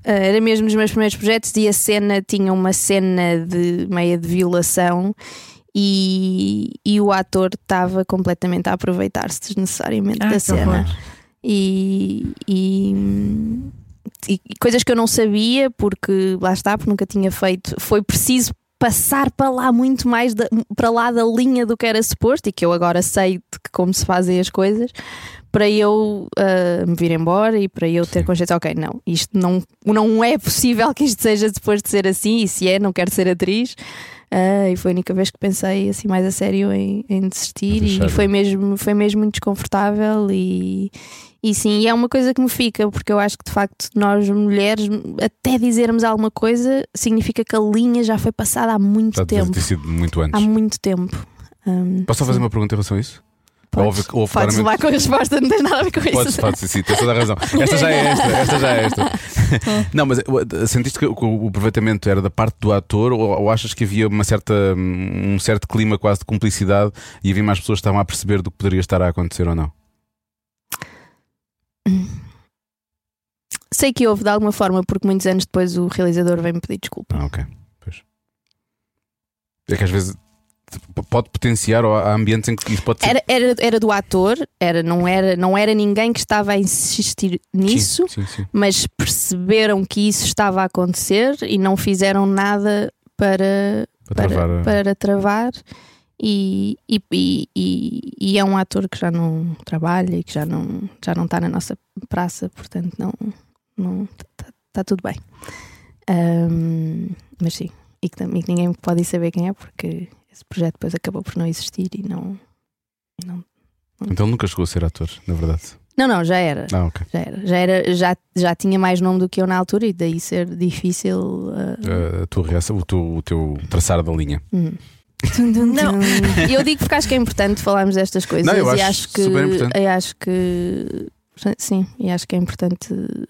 era mesmo dos meus primeiros projetos e a cena tinha uma cena de meia de violação e, e o ator estava completamente a aproveitar-se desnecessariamente Ah, da cena horror. E, e, e coisas que eu não sabia porque lá está, porque nunca tinha feito foi preciso passar para lá muito mais da- para lá da linha do que era suposto e que eu agora sei de que como se fazem as coisas para eu ah, me vir embora e para eu ter consciência, ok, não, isto não, não é possível que isto seja depois de ser assim, e se é, não quero ser atriz. Ah, e foi a única vez que pensei assim mais a sério em, em desistir e foi mesmo, foi mesmo muito desconfortável e, e sim, e é uma coisa que me fica, porque eu acho que de facto nós mulheres, até dizermos alguma coisa, significa que a linha já foi passada há muito Já tempo. ter sido muito antes. Há muito tempo. Hum, Posso só fazer uma pergunta em relação a isso? Podes, que houve podes levar com a resposta, não tens nada a ver com isso. pode, sim, sim, tens toda a razão. Esta já é esta, esta já é esta. Não, mas uh, sentiste que o, o aproveitamento era da parte do ator ou, ou achas que havia uma certa, um certo clima quase de cumplicidade e havia mais pessoas que estavam a perceber do que poderia estar a acontecer ou não? Sei que houve de alguma forma, porque muitos anos depois o realizador veio-me pedir desculpa. Ah, ok. Pois. É que às vezes pode potenciar ou há ambientes em que isso pode ser. Era, era, era do ator, era, não, era, não era ninguém que estava a insistir nisso, Sim, sim, sim. mas perceberam que isso estava a acontecer e não fizeram nada para, Para travar. a- para travar. E, e, e, e- é um ator que já não trabalha e que já não, já não está na nossa praça, portanto não não está tudo bem. Ahm, mas sim, e que, e que ninguém pode saber quem é porque esse projeto depois acabou por não existir e não. e não, Então ele nunca chegou a ser ator, na verdade. não, não, já era. Ah, ok. Já era, já, era já, já tinha mais nome do que eu na altura e daí ser difícil. ah, A tua reação, o teu, o teu traçar da linha. Hum. Não. Eu digo porque acho que é importante falarmos destas coisas Não, eu e acho acho que super importante. eu acho que sim, e acho que é importante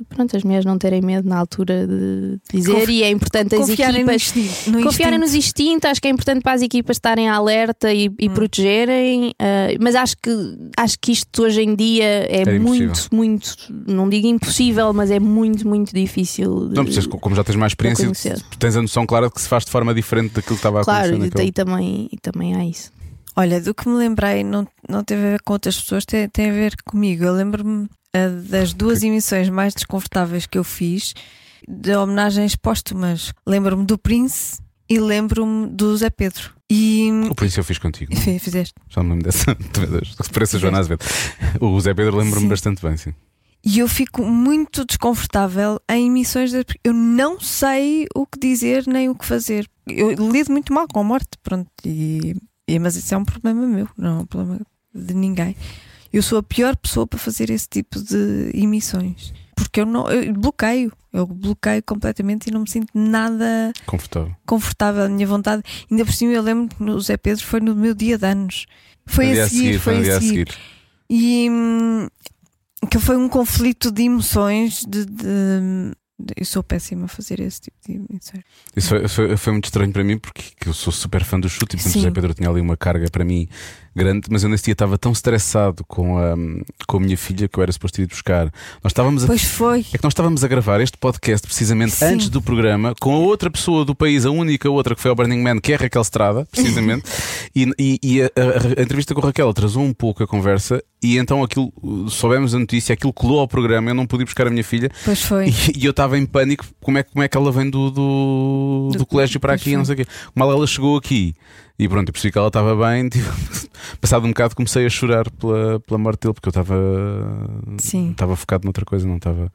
pronto, as mulheres não terem medo na altura de dizer Confi- e é importante as Confiarem no equipas instinto. no confiarem instinto. nos instintos, acho que é importante para as equipas estarem alerta e, e Hum. protegerem, ah, mas acho que acho que isto hoje em dia é É muito, muito, não digo impossível, mas é muito, muito difícil. de- Não precisas, como já tens mais experiência, tens a noção clara de que se faz de forma diferente daquilo que estava a Claro, acontecer. e, naquele- e também, e também há isso. Olha, do que me lembrei, não, não teve a ver com outras pessoas, tem, tem a ver comigo. Eu lembro-me das duas emissões mais desconfortáveis que eu fiz de homenagens póstumas. Lembro-me do Prince e lembro-me do Zé Pedro. E O Príncipe eu fiz contigo. não? Fi- fizeste. Já me lembro dessa. Parece a Joana Azevedo. O Zé Pedro lembro-me Sim. bastante bem, sim. E eu fico muito desconfortável em emissões de... Eu não sei o que dizer nem o que fazer. Eu lido muito mal com a morte, pronto. E, e- mas isso é um problema meu, não é um problema de ninguém. Eu sou a pior pessoa para fazer esse tipo de emissões. Porque eu não eu bloqueio. Eu bloqueio completamente e não me sinto nada Confortável. confortável. A minha vontade. Ainda por cima, eu lembro que no Zé Pedro foi no meu dia de anos. Foi dia a seguir, foi foi no dia a seguir. E hum, que foi um conflito de emoções. De, de- de- eu sou péssima a fazer esse tipo emissões. Isso foi, foi, foi muito estranho para mim porque que eu sou super fã do chute e portanto. José Pedro tinha ali uma carga para mim grande, mas eu nesse dia estava tão estressado com a, com a minha filha que eu era suposto ir buscar. Nós estávamos a Pois foi. É que nós estávamos a gravar este podcast precisamente Sim. antes do programa com a outra pessoa do país, a única outra que foi ao Burning Man, que é a Raquel Estrada, precisamente. e e- e a, a- a entrevista com a Raquel atrasou um pouco a conversa e então aquilo, soubemos a notícia, aquilo colou ao programa, eu não pude buscar a minha filha Pois foi. e, e eu estava em pânico. Como é, como é que ela vem do, do, do Do- colégio para aqui? Não sei o quê. Mal ela chegou aqui e pronto, eu percebi que ela estava bem. Tipo, passado um bocado comecei a chorar pela, pela morte dele porque eu estava Sim. estava focado noutra coisa, não estava.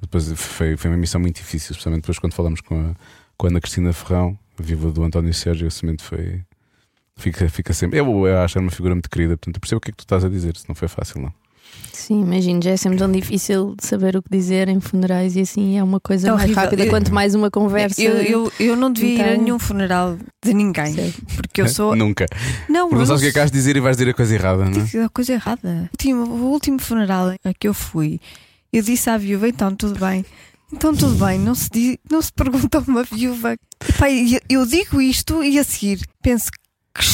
Depois foi, foi uma missão muito difícil, especialmente depois quando falamos com a, com a Ana Cristina Ferrão, viva do António Sérgio, esse momento foi. Fica, fica sempre. Eu, eu acho que é uma figura muito querida, portanto eu percebo o que é que tu estás a dizer, se não foi fácil, não. Sim, imagino, já é sempre tão difícil de saber o que dizer em funerais e assim é uma coisa É mais horrível. rápida. Eu- Quanto mais uma conversa. Eu, eu, eu não devia ir a Então- nenhum funeral de ninguém. Sim. Porque eu sou. Nunca. Não, Porque não sabes o que é que has de dizer e vais dizer a coisa errada, não é? A coisa errada. O último, o último funeral a que eu fui, eu disse à viúva: então tudo bem. Então tudo bem, não se, diz, não se pergunta a uma viúva. E eu digo isto e a seguir penso que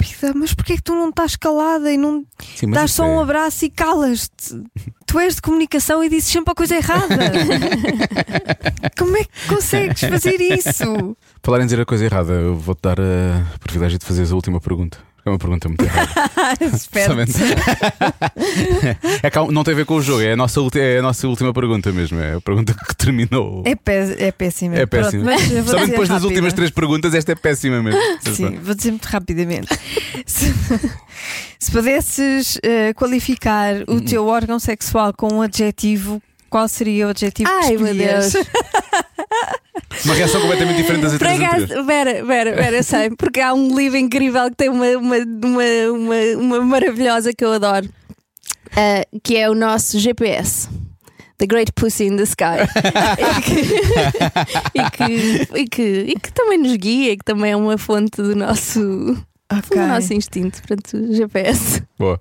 estúpida, mas porquê é que tu não estás calada e não Sim, dás só um é- abraço e calas-te? Tu és de comunicação e dizes sempre a coisa errada. Como é que consegues fazer isso? Falar em dizer a coisa errada, eu vou-te dar a privilégio de fazeres a última pergunta. É uma pergunta muito errada. É que não tem a ver com o jogo, é a nossa, é a nossa última pergunta mesmo. É a pergunta que terminou. É, pé- é péssima. É Pronto, péssima. Somente dizer depois das últimas três perguntas, esta é péssima mesmo. Sim, vou dizer muito rapidamente. se, se pudesses eh, qualificar o teu órgão sexual com um adjetivo, qual seria o adjetivo Ai, que meu escolhias? Deus. Uma reação completamente diferente das pera, pera, pera, eu sei, porque há um livro incrível que tem uma, uma, uma, uma, uma maravilhosa que eu adoro, ah, que é o nosso GPS. The Great Pussy in the Sky. e, que, e, que, e, que, e que também nos guia, e que também é uma fonte do nosso, Ok. do nosso instinto. Portanto, GPS. Boa.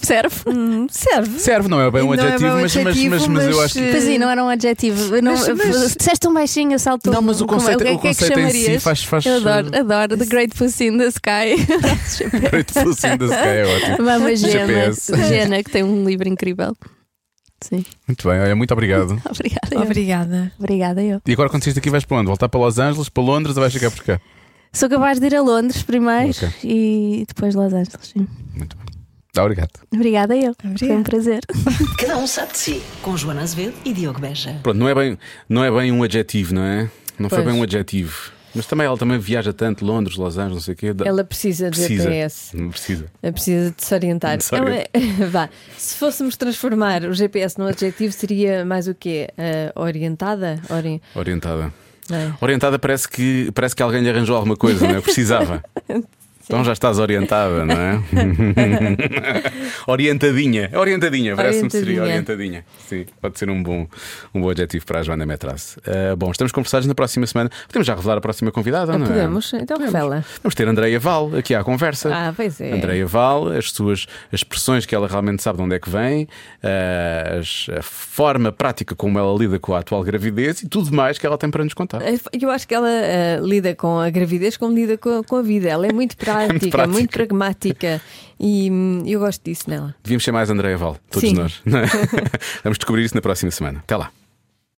Serve? Hum, serve. Serve, não é bem um Não é bem adjetivo, um mas, mas, adjetivo, mas, mas eu mas, acho que. eh, Pois sim, não era um adjetivo. Eu Não, Mas- mas- Disseste tão baixinho, saltou. Não, mas o como- conceito, que é o que é que conceito em si chamarias? faz. faz Eu adoro, adoro. The Great Pussy in the Sky. Great Pussy in the Sky é ótimo. Mama Gena. Gena, que tem um livro incrível. Sim, Muito bem, olha, muito obrigado. obrigada. eu. Obrigada. Obrigada eu. E agora quando saís daqui vais para onde? Voltar para Los Angeles, para Londres ou vais ficar por cá? Sou capaz de ir a Londres primeiro Ok. e depois Los Angeles. Sim. Muito bem. Tá, obrigado. Obrigada eu. Foi um Obrigada. prazer. Cada um sabe de si. Com Joana Azevedo e Diogo Beja. Pronto, não é bem, não é bem um adjetivo, não é? Não foi Pois. bem um adjetivo. Mas também ela também viaja tanto, Londres, Los Angeles, não sei o quê. Ela precisa de precisa. GPS. Não precisa. Ela precisa de se orientar. De se É uma- orientar. Vá, se fôssemos transformar o GPS num adjetivo, seria mais o quê? Ah, orientada? Ori... Orientada. não é? Orientada parece que, parece que alguém lhe arranjou alguma coisa, não é? Precisava. Então já estás orientada, não é? orientadinha. Orientadinha, parece-me que seria orientadinha. Sim, pode ser um bom, um bom adjetivo para a Joana Metras. Ah, bom, estamos conversados na próxima semana. Podemos já revelar a próxima convidada, não é? Podemos? Então revela. Vamos ter Andreia Val aqui à conversa. Ah, pois é. Andreia Val, as suas as expressões que ela realmente sabe de onde é que vem, eh, as- a forma prática como ela lida com a atual gravidez e tudo mais que ela tem para nos contar. Eu acho que ela ah, lida com a gravidez como lida com, com a vida. Ela é muito prática, muito, prática. pragmática e hum, eu gosto disso nela. Devíamos ser mais Andreia Val, todos Sim. nós. é? Vamos descobrir isso na próxima semana. Até lá.